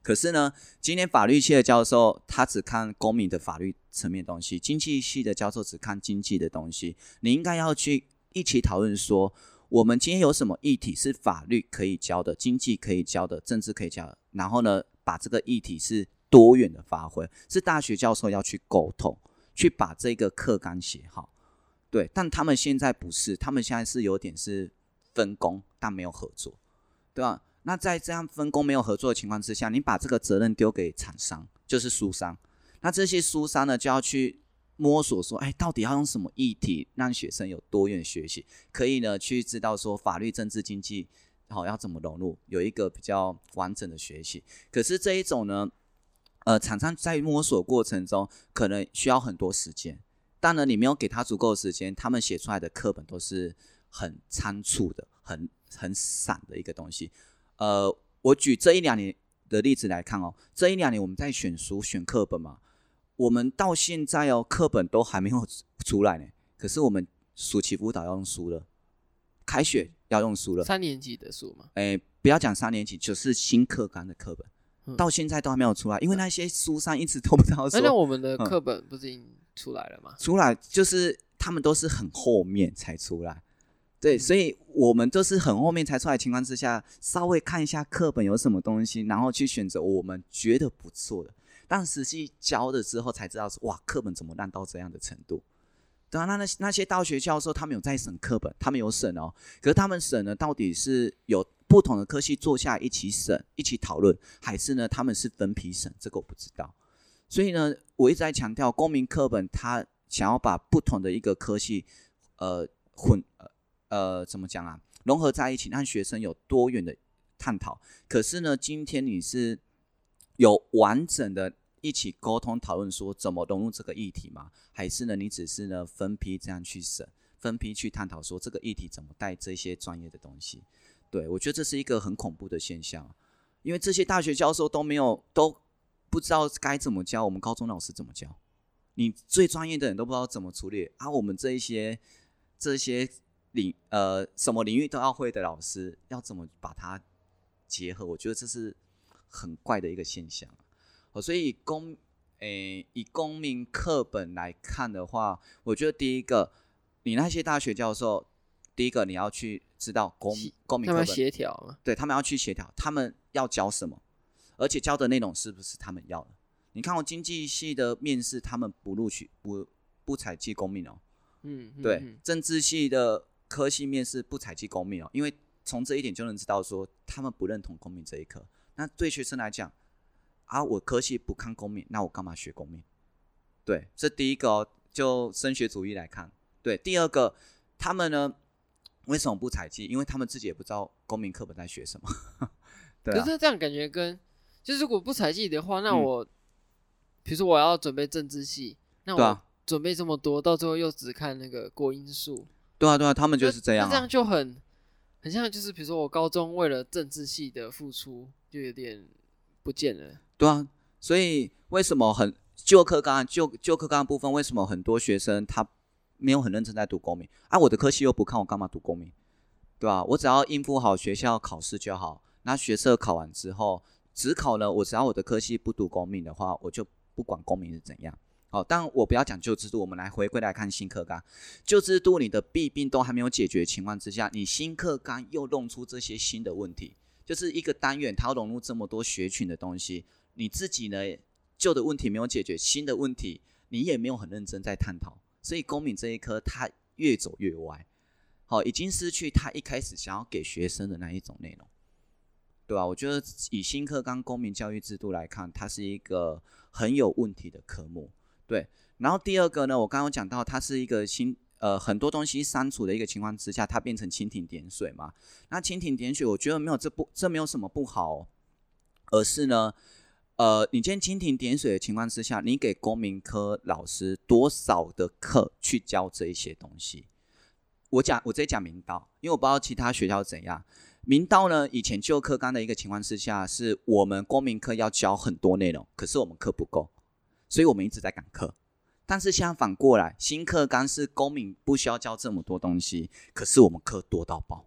可是呢，今天法律系的教授他只看公民的法律层面东西，经济系的教授只看经济的东西。你应该要去一起讨论说，我们今天有什么议题是法律可以教的，经济可以教的，政治可以教的。然后呢，把这个议题是多元的发挥，是大学教授要去沟通，去把这个课纲写好。对，但他们现在不是，他们现在是有点是分工，但没有合作，对吧？那在这样分工没有合作的情况之下，你把这个责任丢给厂商，就是书商。那这些书商呢，就要去摸索说，哎，到底要用什么议题让学生有多元学习，可以呢去知道说法律、政治、经济，好要怎么融入，有一个比较完整的学习。可是这一种呢，呃，厂商在摸索过程中可能需要很多时间，但呢，你没有给他足够的时间，他们写出来的课本都是很仓促的、很很散的一个东西。呃，我举这一两年的例子来看哦，这一两年我们在选书、选课本嘛，我们到现在哦，课本都还没有出来呢。可是我们暑期辅导要用书了，开学要用书了。三年级的书嘛？哎，不要讲三年级，就是新课纲的课本，嗯、到现在都还没有出来，因为那些书上一直都不知道说。那我们的课本不是已经出来了吗？嗯、出来就是他们都是很后面才出来。对，所以我们都是很后面才出来的情况之下，稍微看一下课本有什么东西，然后去选择我们觉得不错的。但实际教了之后才知道说，哇，课本怎么烂到这样的程度？对啊，那那那些大学教授他们有在审课本，他们有审哦。可是他们审呢，到底是有不同的科系坐下一起审、一起讨论，还是呢他们是分批审？这个我不知道。所以呢，我一直在强调，公民课本他想要把不同的一个科系，呃，混。呃，怎么讲啊？融合在一起，让学生有多元的探讨。可是呢，今天你是有完整的一起沟通讨论，说怎么融入这个议题吗？还是呢，你只是呢分批这样去审，分批去探讨说这个议题怎么带这些专业的东西？对，我觉得这是一个很恐怖的现象，因为这些大学教授都没有都不知道该怎么教，我们高中老师怎么教？你最专业的人都不知道怎么处理啊？我们这一些这些。领呃，什么领域都要会的老师，要怎么把它结合？我觉得这是很怪的一个现象。哦，所以公诶，以公民课本来看的话，我觉得第一个，你那些大学教授，第一个你要去知道公公民课本协调，对他们要去协调，他们要教什么，而且教的内容是不是他们要的？你看我经济系的面试，他们不录取，不不采集公民哦。嗯，嗯对，政治系的科系面试不采集公民哦，因为从这一点就能知道说他们不认同公民这一科。那对学生来讲，啊，我科系不看公民，那我干嘛学公民？对，这第一个哦，就升学主义来看。对，第二个，他们呢为什么不采集？因为他们自己也不知道公民课本在学什么。对、啊，可是这样感觉跟就是如果不采集的话，那我、嗯、比如说我要准备政治系，那我。准备这么多，到最后又只看那个国英数。对啊，对啊，他们就是这样、啊。这样就很很像，就是比如说我高中为了政治系的付出，就有点不见了。对啊，所以为什么很旧课纲、旧旧课纲部分，为什么很多学生他没有很认真在读公民？啊，我的科系又不看，我干嘛读公民？对吧、啊？我只要应付好学校考试就好。那学测考完之后，只考呢，我只要我的科系不读公民的话，我就不管公民是怎样。好，但我不要讲旧制度，我们来回归来看新课纲。旧制度你的弊病都还没有解决的情况之下，你新课纲又弄出这些新的问题，就是一个单元它要融入这么多学群的东西，你自己呢旧的问题没有解决，新的问题你也没有很认真在探讨，所以公民这一科它越走越歪，好，已经失去他一开始想要给学生的那一种内容，对吧、我觉得以新课纲公民教育制度来看，它是一个很有问题的科目。对，然后第二个呢，我刚刚讲到，它是一个新呃很多东西删除的一个情况之下，它变成蜻蜓点水嘛。那蜻蜓点水，我觉得没有这不这没有什么不好，而是呢，呃，你今天蜻蜓点水的情况之下，你给公民科老师多少的课去教这一些东西？我讲我直接讲明道，因为我不知道其他学校怎样。明道呢，以前旧课纲的一个情况之下，是我们公民课要教很多内容，可是我们课不够。所以我们一直在赶课，但是相反过来，新课纲是公民不需要教这么多东西，可是我们课多到爆，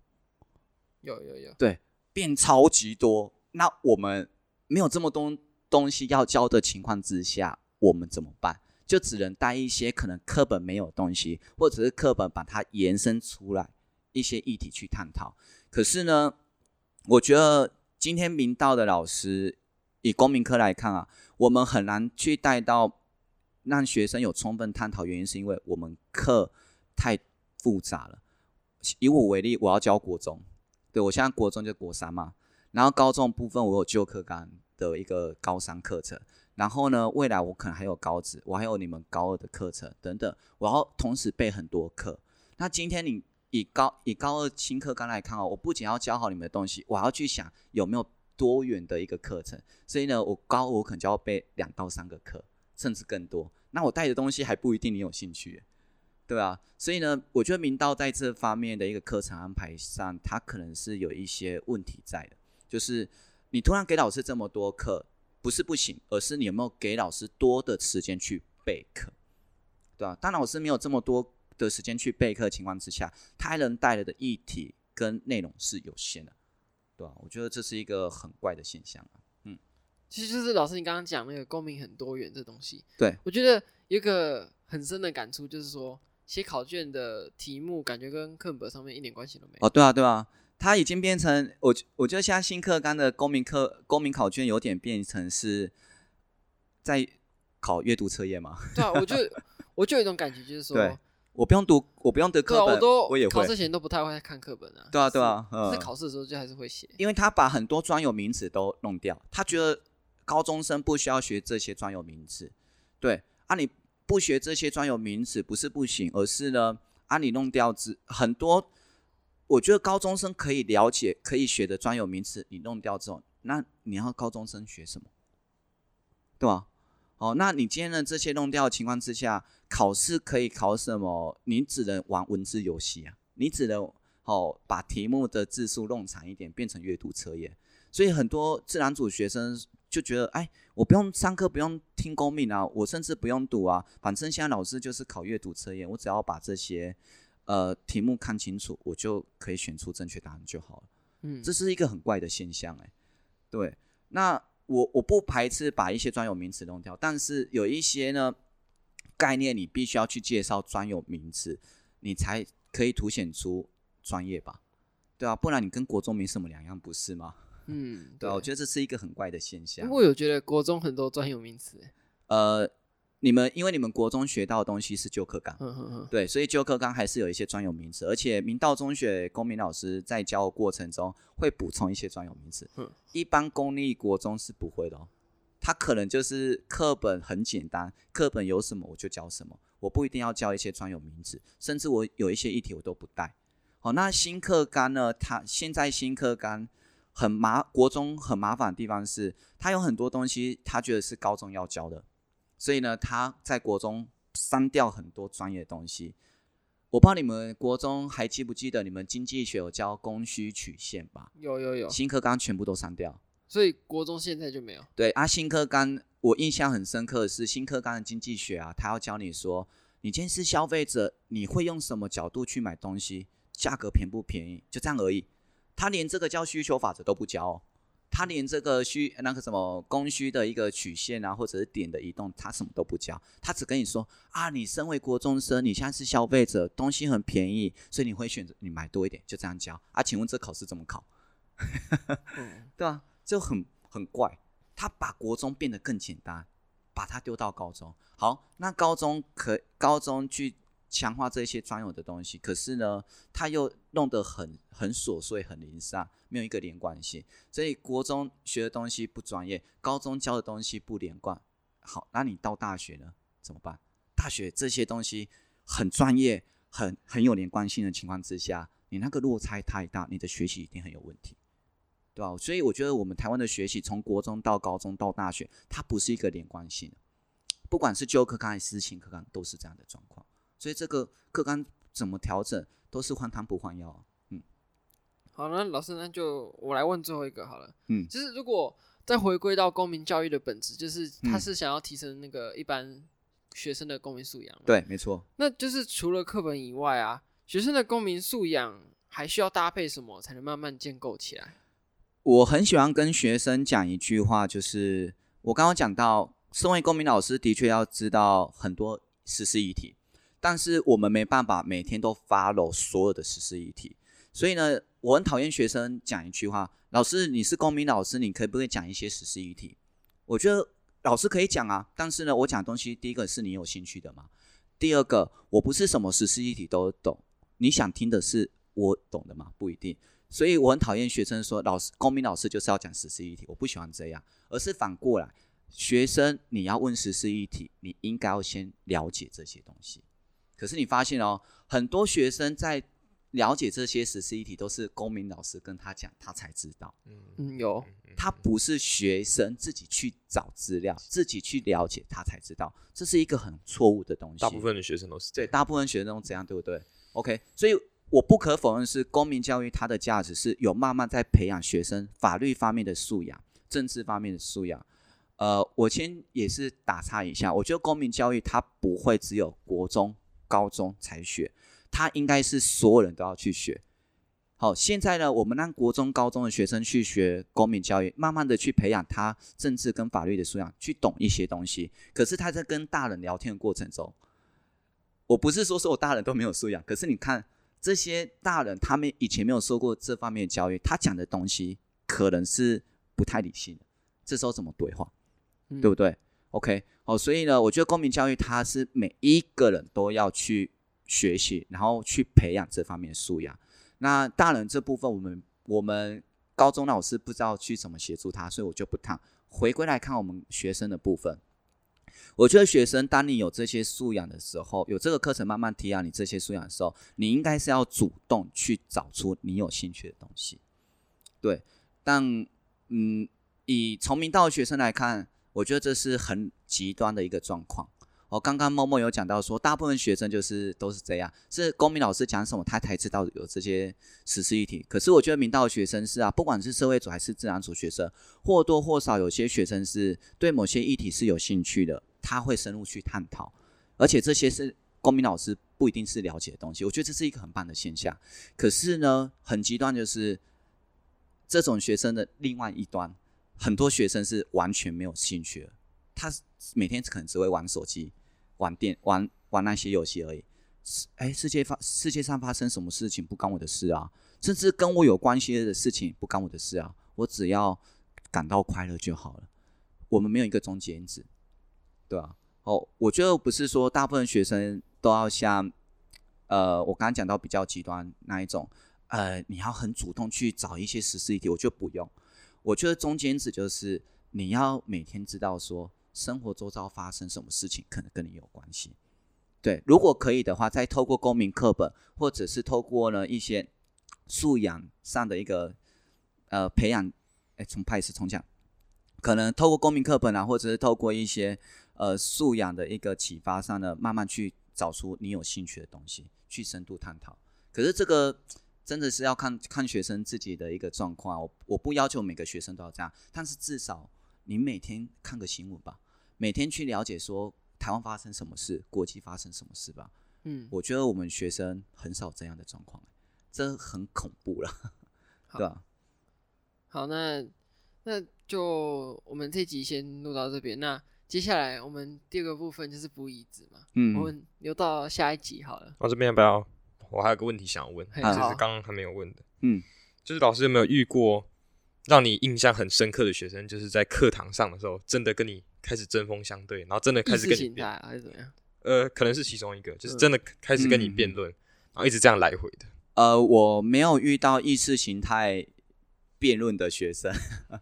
有有有，对，变超级多。那我们没有这么多东西要教的情况之下，我们怎么办？就只能带一些可能课本没有东西，或者是课本把它延伸出来一些议题去探讨。可是呢，我觉得今天明道的老师。以公民科来看啊，我们很难去带到让学生有充分探讨。原因是因为我们课太复杂了。以我为例，我要教国中，对，我现在国中就国三嘛。然后高中部分我有旧课纲的一个高三课程，然后呢，未来我可能还有高职，我还有你们高二的课程等等，我要同时备很多课。那今天你以高以高二新课纲来看哦，我不仅要教好你们的东西，我还要去想有没有。多元的一个课程，所以呢，我高我可能就要备两到三个课，甚至更多。那我带的东西还不一定你有兴趣，对啊。所以呢，我觉得明道在这方面的一个课程安排上，它可能是有一些问题在的。就是你突然给老师这么多课，不是不行，而是你有没有给老师多的时间去备课，对啊，当老师没有这么多的时间去备课的情况之下，他还能带来的议题跟内容是有限的。对啊，我觉得这是一个很怪的现象啊。嗯，其实就是老师你刚刚讲那个公民很多元这东西，对，我觉得有一个很深的感触，就是说写考卷的题目感觉跟课本上面一点关系都没有。哦，对啊，对啊，它已经变成我，我觉得现在新课纲的公民课公民考卷有点变成是在考阅读测验嘛。对啊，我就我就有一种感觉，就是说。我不用读，我不用读课本，啊、我都我也会。考试前都不太会看课本啊。对啊，对啊，嗯。是考试的时候就还是会写，因为他把很多专有名词都弄掉，他觉得高中生不需要学这些专有名词。对啊，你不学这些专有名词不是不行，而是呢，啊，你弄掉之很多，我觉得高中生可以了解、可以学的专有名词，你弄掉之后，那你要高中生学什么？对吧？哦，那你今天的这些弄掉的情况之下，考试可以考什么？你只能玩文字游戏啊，你只能哦把题目的字数弄长一点，变成阅读测验。所以很多自然组学生就觉得，哎，我不用上课，不用听公民啊，我甚至不用读啊，反正现在老师就是考阅读测验，我只要把这些呃题目看清楚，我就可以选出正确答案就好了。嗯，这是一个很怪的现象，哎，对，那。我我不排斥把一些专有名词弄掉，但是有一些呢概念，你必须要去介绍专有名词，你才可以凸显出专业吧？对啊，不然你跟国中没什么两样，不是吗？嗯，对啊，我觉得这是一个很怪的现象。我有觉得国中很多专有名词，呃。你们因为你们国中学到的东西是旧课纲，嗯嗯嗯，对，所以旧课纲还是有一些专有名词，而且明道中学公民老师在教的过程中会补充一些专有名词，嗯，一般公立国中是不会的哦，他可能就是课本很简单，课本有什么我就教什么，我不一定要教一些专有名词，甚至我有一些议题我都不带。好，那新课纲呢？它现在新课纲很麻，国中很麻烦的地方是，它有很多东西，他觉得是高中要教的。所以呢，他在国中删掉很多专业的东西。我不知道你们国中还记不记得，你们经济学有教供需曲线吧？有有有。新课纲全部都删掉，所以国中现在就没有。对啊，新课纲我印象很深刻的是，新课纲的经济学啊，他要教你说，你今天是消费者，你会用什么角度去买东西，价格便不便宜，就这样而已。他连这个叫需求法则都不教哦。他连这个需那个什么供需的一个曲线啊，或者是点的移动，他什么都不教，他只跟你说啊，你身为国中生，你现在是消费者，东西很便宜，所以你会选择你买多一点，就这样教啊。请问这考试怎么考？嗯、对啊，就很很怪，他把国中变得更简单，把它丢到高中。好，那高中可高中去。强化这些专有的东西，可是呢，他又弄得很很琐碎、很零散，没有一个连贯性。所以国中学的东西不专业，高中教的东西不连贯。好，那你到大学呢？怎么办？大学这些东西很专业、很很有连贯性的情况之下，你那个落差太大，你的学习一定很有问题，对吧？所以我觉得我们台湾的学习，从国中到高中到大学，它不是一个连贯性的，不管是旧课纲还是新课纲，都是这样的状况。所以这个课纲怎么调整，都是换汤不换药。嗯，好，那老师，那就我来问最后一个好了。嗯，就是如果再回归到公民教育的本质，就是他是想要提升那个一般学生的公民素养。对，没错。那就是除了课本以外啊，学生的公民素养还需要搭配什么才能慢慢建构起来？我很喜欢跟学生讲一句话，就是我刚刚讲到，身为公民老师的确要知道很多时事议题。但是我们没办法每天都 follow 所有的时事议题，所以呢，我很讨厌学生讲一句话：“老师，你是公民老师，你可以不可以讲一些时事议题？”我觉得老师可以讲啊，但是呢，我讲的东西，第一个是你有兴趣的嘛，第二个，我不是什么时事议题都懂，你想听的是我懂的吗？不一定。所以我很讨厌学生说：“老师，公民老师就是要讲时事议题。”我不喜欢这样，而是反过来，学生你要问时事议题，你应该要先了解这些东西。可是你发现哦，很多学生在了解这些时事议题，都是公民老师跟他讲，他才知道。嗯，有，他不是学生自己去找资料，自己去了解，他才知道，这是一个很错误的东西。大部分的学生都是这样。对，大部分学生都这样，对不对？OK，所以我不可否认是公民教育它的价值是有慢慢在培养学生法律方面的素养、政治方面的素养。呃，我先也是打岔一下，我觉得公民教育它不会只有国中。高中才学，他应该是所有人都要去学。好，现在呢，我们让国中、高中的学生去学公民教育，慢慢的去培养他政治跟法律的素养，去懂一些东西。可是他在跟大人聊天的过程中，我不是说所有大人都没有素养，可是你看这些大人，他们以前没有受过这方面的教育，他讲的东西可能是不太理性的。这时候怎么对话？对不对？OK，哦，所以呢，我觉得公民教育它是每一个人都要去学习，然后去培养这方面的素养。那大人这部分，我们我们高中老师不知道去怎么协助他，所以我就不谈。回归来看我们学生的部分，我觉得学生当你有这些素养的时候，有这个课程慢慢提养你这些素养的时候，你应该是要主动去找出你有兴趣的东西。对，但嗯，以从明道学生来看。我觉得这是很极端的一个状况。我刚刚默默有讲到说，大部分学生就是都是这样，是公民老师讲什么，他才知道有这些时事议题。可是我觉得明道学生是啊，不管是社会组还是自然组学生，或多或少有些学生是对某些议题是有兴趣的，他会深入去探讨，而且这些是公民老师不一定是了解的东西。我觉得这是一个很棒的现象。可是呢，很极端就是这种学生的另外一端。很多学生是完全没有兴趣，他每天可能只会玩手机、玩电、玩玩那些游戏而已。哎，世界发世界上发生什么事情不关我的事啊，甚至跟我有关系的事情不关我的事啊，我只要感到快乐就好了。我们没有一个终结值，对吧？哦，我觉得不是说大部分学生都要像，呃，我刚刚讲到比较极端那一种，呃，你要很主动去找一些实事议题，我觉得不用。我觉得中间值就是你要每天知道说生活周遭发生什么事情可能跟你有关系。对，如果可以的话，再透过公民课本，或者是透过呢一些素养上的一个呃培养，哎，重拍一次重讲，可能透过公民课本啊，或者是透过一些呃素养的一个启发上呢，慢慢去找出你有兴趣的东西，去深度探讨。可是这个真的是要看看学生自己的一个状况，我我不要求每个学生都要这样，但是至少你每天看个新闻吧，每天去了解说。台湾发生什么事？国际发生什么事吧？嗯，我觉得我们学生很少这样的状况，这很恐怖了，对吧？好，那那就我们这集先录到这边。那接下来我们第二个部分就是补椅子嘛。嗯，我们留到下一集好了。我这边要不要？我还有个问题想要问，就是刚刚还没有问的。嗯，就是老师有没有遇过让你印象很深刻的学生？就是在课堂上的时候，真的跟你。开始针锋相对，然后真的开始跟你辩，还是怎么样？呃，可能是其中一个，就是真的开始跟你辩论，嗯、然后一直这样来回的。呃，我没有遇到意识形态辩论的学生。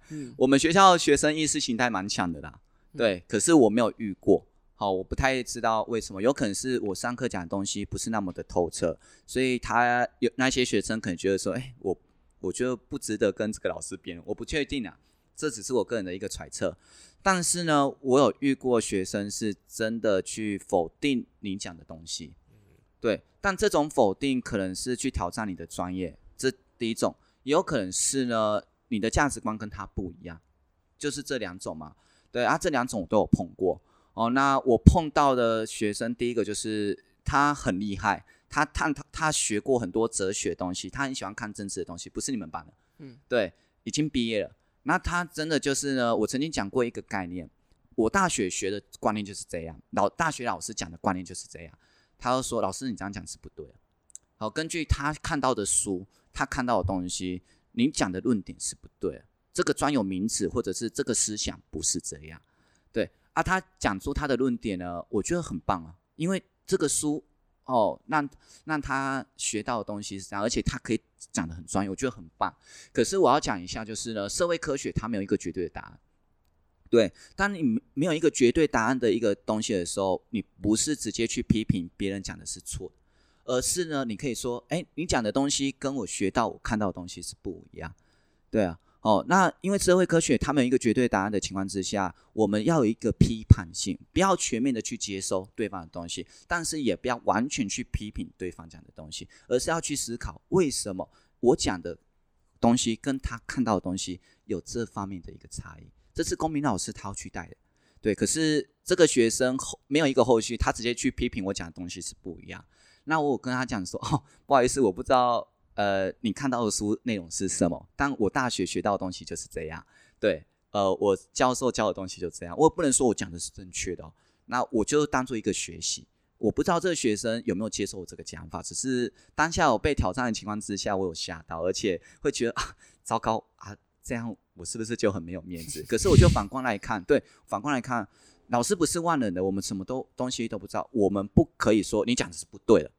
嗯、我们学校学生意识形态蛮强的啦，对。可是我没有遇过，好，我不太知道为什么，有可能是我上课讲的东西不是那么的透彻，所以他有那些学生可能觉得说，哎、欸，我我觉得不值得跟这个老师辩论，我不确定啊，这只是我个人的一个揣测。但是呢，我有遇过学生是真的去否定你讲的东西，对。但这种否定可能是去挑战你的专业，这第一种，也有可能是呢，你的价值观跟他不一样，就是这两种嘛。对啊，这两种我都有碰过哦。那我碰到的学生，第一个就是他很厉害，他探讨他学过很多哲学东西，他很喜欢看政治的东西，不是你们班的，嗯，对，已经毕业了。那他真的就是呢？我曾经讲过一个概念，我大学学的观念就是这样，老大学老师讲的观念就是这样。他就说：“老师，你这样讲是不对的。”好，根据他看到的书，他看到的东西，你讲的论点是不对。这个专有名词或者是这个思想不是这样。对啊，他讲出他的论点呢，我觉得很棒啊，因为这个书。哦，让让他学到的东西是这样，而且他可以讲得很专业，我觉得很棒。可是我要讲一下，就是呢，社会科学它没有一个绝对的答案。对，当你没有一个绝对答案的一个东西的时候，你不是直接去批评别人讲的是错，而是呢，你可以说，哎，你讲的东西跟我学到、我看到的东西是不一样。对啊。哦，那因为社会科学他们有一个绝对答案的情况之下，我们要有一个批判性，不要全面的去接收对方的东西，但是也不要完全去批评对方讲的东西，而是要去思考为什么我讲的东西跟他看到的东西有这方面的一个差异。这是公民老师他要去带的，对。可是这个学生后没有一个后续，他直接去批评我讲的东西是不一样。那我跟他讲说，哦，不好意思，我不知道。呃，你看到的书内容是什么？但我大学学到的东西就是这样。对，呃，我教授教的东西就这样。我也不能说我讲的是正确的哦。那我就当做一个学习。我不知道这个学生有没有接受我这个讲法，只是当下我被挑战的情况之下，我有吓到，而且会觉得啊，糟糕啊，这样我是不是就很没有面子？可是我就反观来看，对，反观来看，老师不是万能的，我们什么都东西都不知道，我们不可以说你讲的是不对的。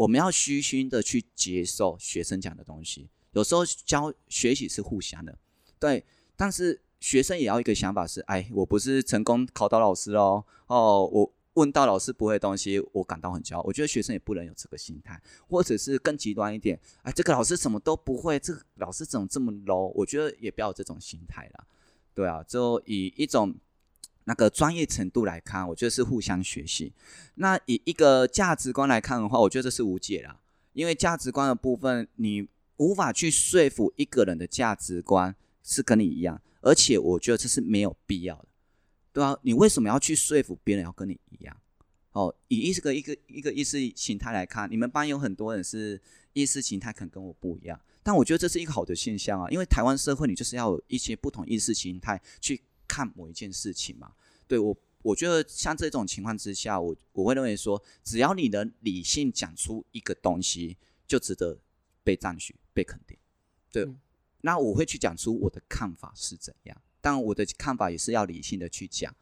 我们要虚心的去接受学生讲的东西，有时候教学习是互相的，对。但是学生也要一个想法是，哎，我不是成功考到老师哦，哦，我问到老师不会的东西，我感到很骄傲。我觉得学生也不能有这个心态，或者是更极端一点，哎，这个老师什么都不会，这个老师怎么这么 low？我觉得也不要有这种心态了，对啊，就以一种。那个专业程度来看，我觉得是互相学习。那以一个价值观来看的话，我觉得这是无解啦。因为价值观的部分，你无法去说服一个人的价值观是跟你一样，而且我觉得这是没有必要的，对啊，你为什么要去说服别人要跟你一样？哦，以一个一个一个意识形态来看，你们班有很多人是意识形态可能跟我不一样，但我觉得这是一个好的现象啊，因为台湾社会你就是要有一些不同意识形态去看某一件事情嘛。对我，我觉得像这种情况之下，我我会认为说，只要你能理性讲出一个东西，就值得被赞许、被肯定。对，嗯、那我会去讲出我的看法是怎样，但我的看法也是要理性的去讲。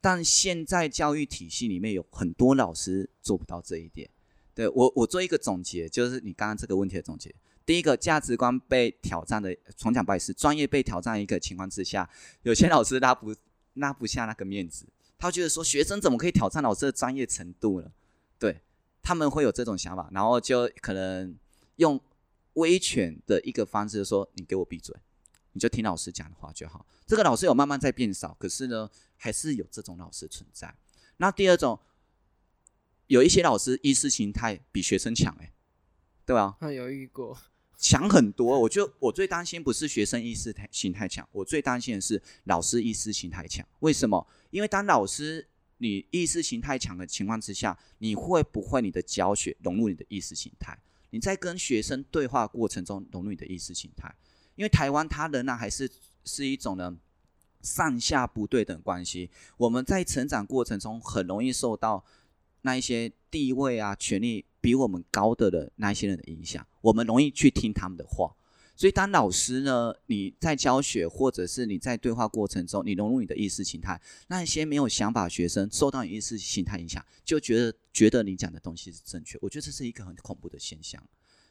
但现在教育体系里面有很多老师做不到这一点。对我，我做一个总结，就是你刚刚这个问题的总结。第一个价值观被挑战的，重讲不好意思，专业被挑战一个情况之下，有些老师拉不拉不下那个面子，他觉得说学生怎么可以挑战老师的专业程度呢？对，他们会有这种想法，然后就可能用威权的一个方式说：“你给我闭嘴，你就听老师讲的话就好。”这个老师有慢慢在变少，可是呢，还是有这种老师存在。那第二种，有一些老师意识形态比学生强，哎，对吧？他有遇过。强很多，我就我最担心不是学生意识形态强，我最担心的是老师意识形态强。为什么？因为当老师你意识形态强的情况之下，你会不会你的教学融入你的意识形态？你在跟学生对话过程中融入你的意识形态？因为台湾它仍然还是是一种呢上下不对等关系，我们在成长过程中很容易受到那一些地位啊、权力。比我们高的人，那些人的影响，我们容易去听他们的话。所以，当老师呢，你在教学或者是你在对话过程中，你融入你的意识形态，那一些没有想法的学生受到你意识形态影响，就觉得觉得你讲的东西是正确。我觉得这是一个很恐怖的现象。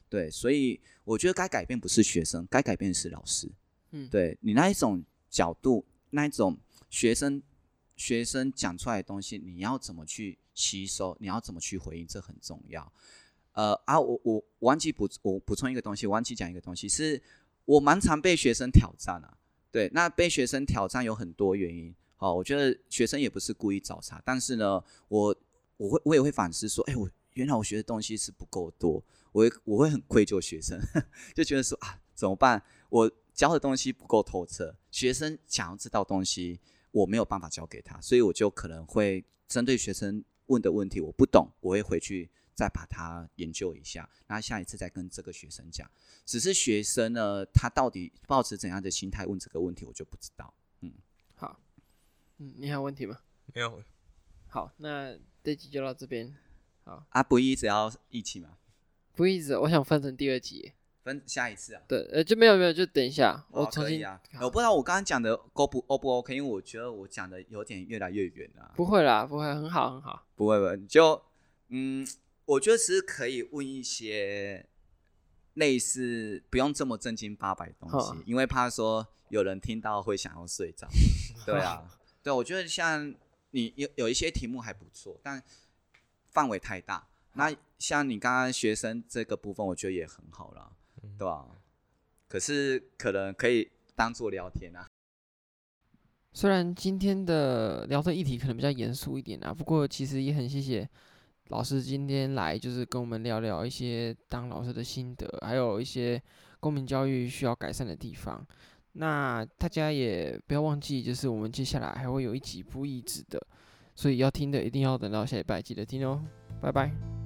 对，所以我觉得该改变不是学生，该改变的是老师。嗯，对你那一种角度，那一种学生学生讲出来的东西，你要怎么去？吸收，你要怎么去回应，这很重要。呃啊，我我忘记补我补充一个东西，我忘记讲一个东西，是我蛮常被学生挑战啊。对，那被学生挑战有很多原因。好，我觉得学生也不是故意找茬，但是呢，我我会我也会反思说，哎，我原来我学的东西是不够多，我会我会很愧疚学生，就觉得说啊，怎么办？我教的东西不够透彻，学生想要知道东西，我没有办法教给他，所以我就可能会针对学生。问的问题我不懂，我会回去再把它研究一下，那下一次再跟这个学生讲。只是学生呢，他到底抱持怎样的心态问这个问题，我就不知道。嗯，好，嗯，你还有问题吗？没有。好，那这集就到这边。好啊，不一直要一起吗？不一直，我想分成第二集。分下一次啊？对，呃，就没有没有，就等一下，哦、我重新啊。我不知道我刚刚讲的够不 O 不 OK，因为我觉得我讲的有点越来越远了。不会啦，不会，很好很好。不会不会，就嗯，我觉得其实可以问一些类似不用这么正经八百的东西，哦、因为怕说有人听到会想要睡着。对啊，对，我觉得像你有有一些题目还不错，但范围太大。那像你刚刚学生这个部分，我觉得也很好了。对吧？可是可能可以当做聊天啊。虽然今天的聊的议题可能比较严肃一点啊，不过其实也很谢谢老师今天来，就是跟我们聊聊一些当老师的心得，还有一些公民教育需要改善的地方。那大家也不要忘记，就是我们接下来还会有一集不一致的，所以要听的一定要等到下礼拜记得听哦。拜拜。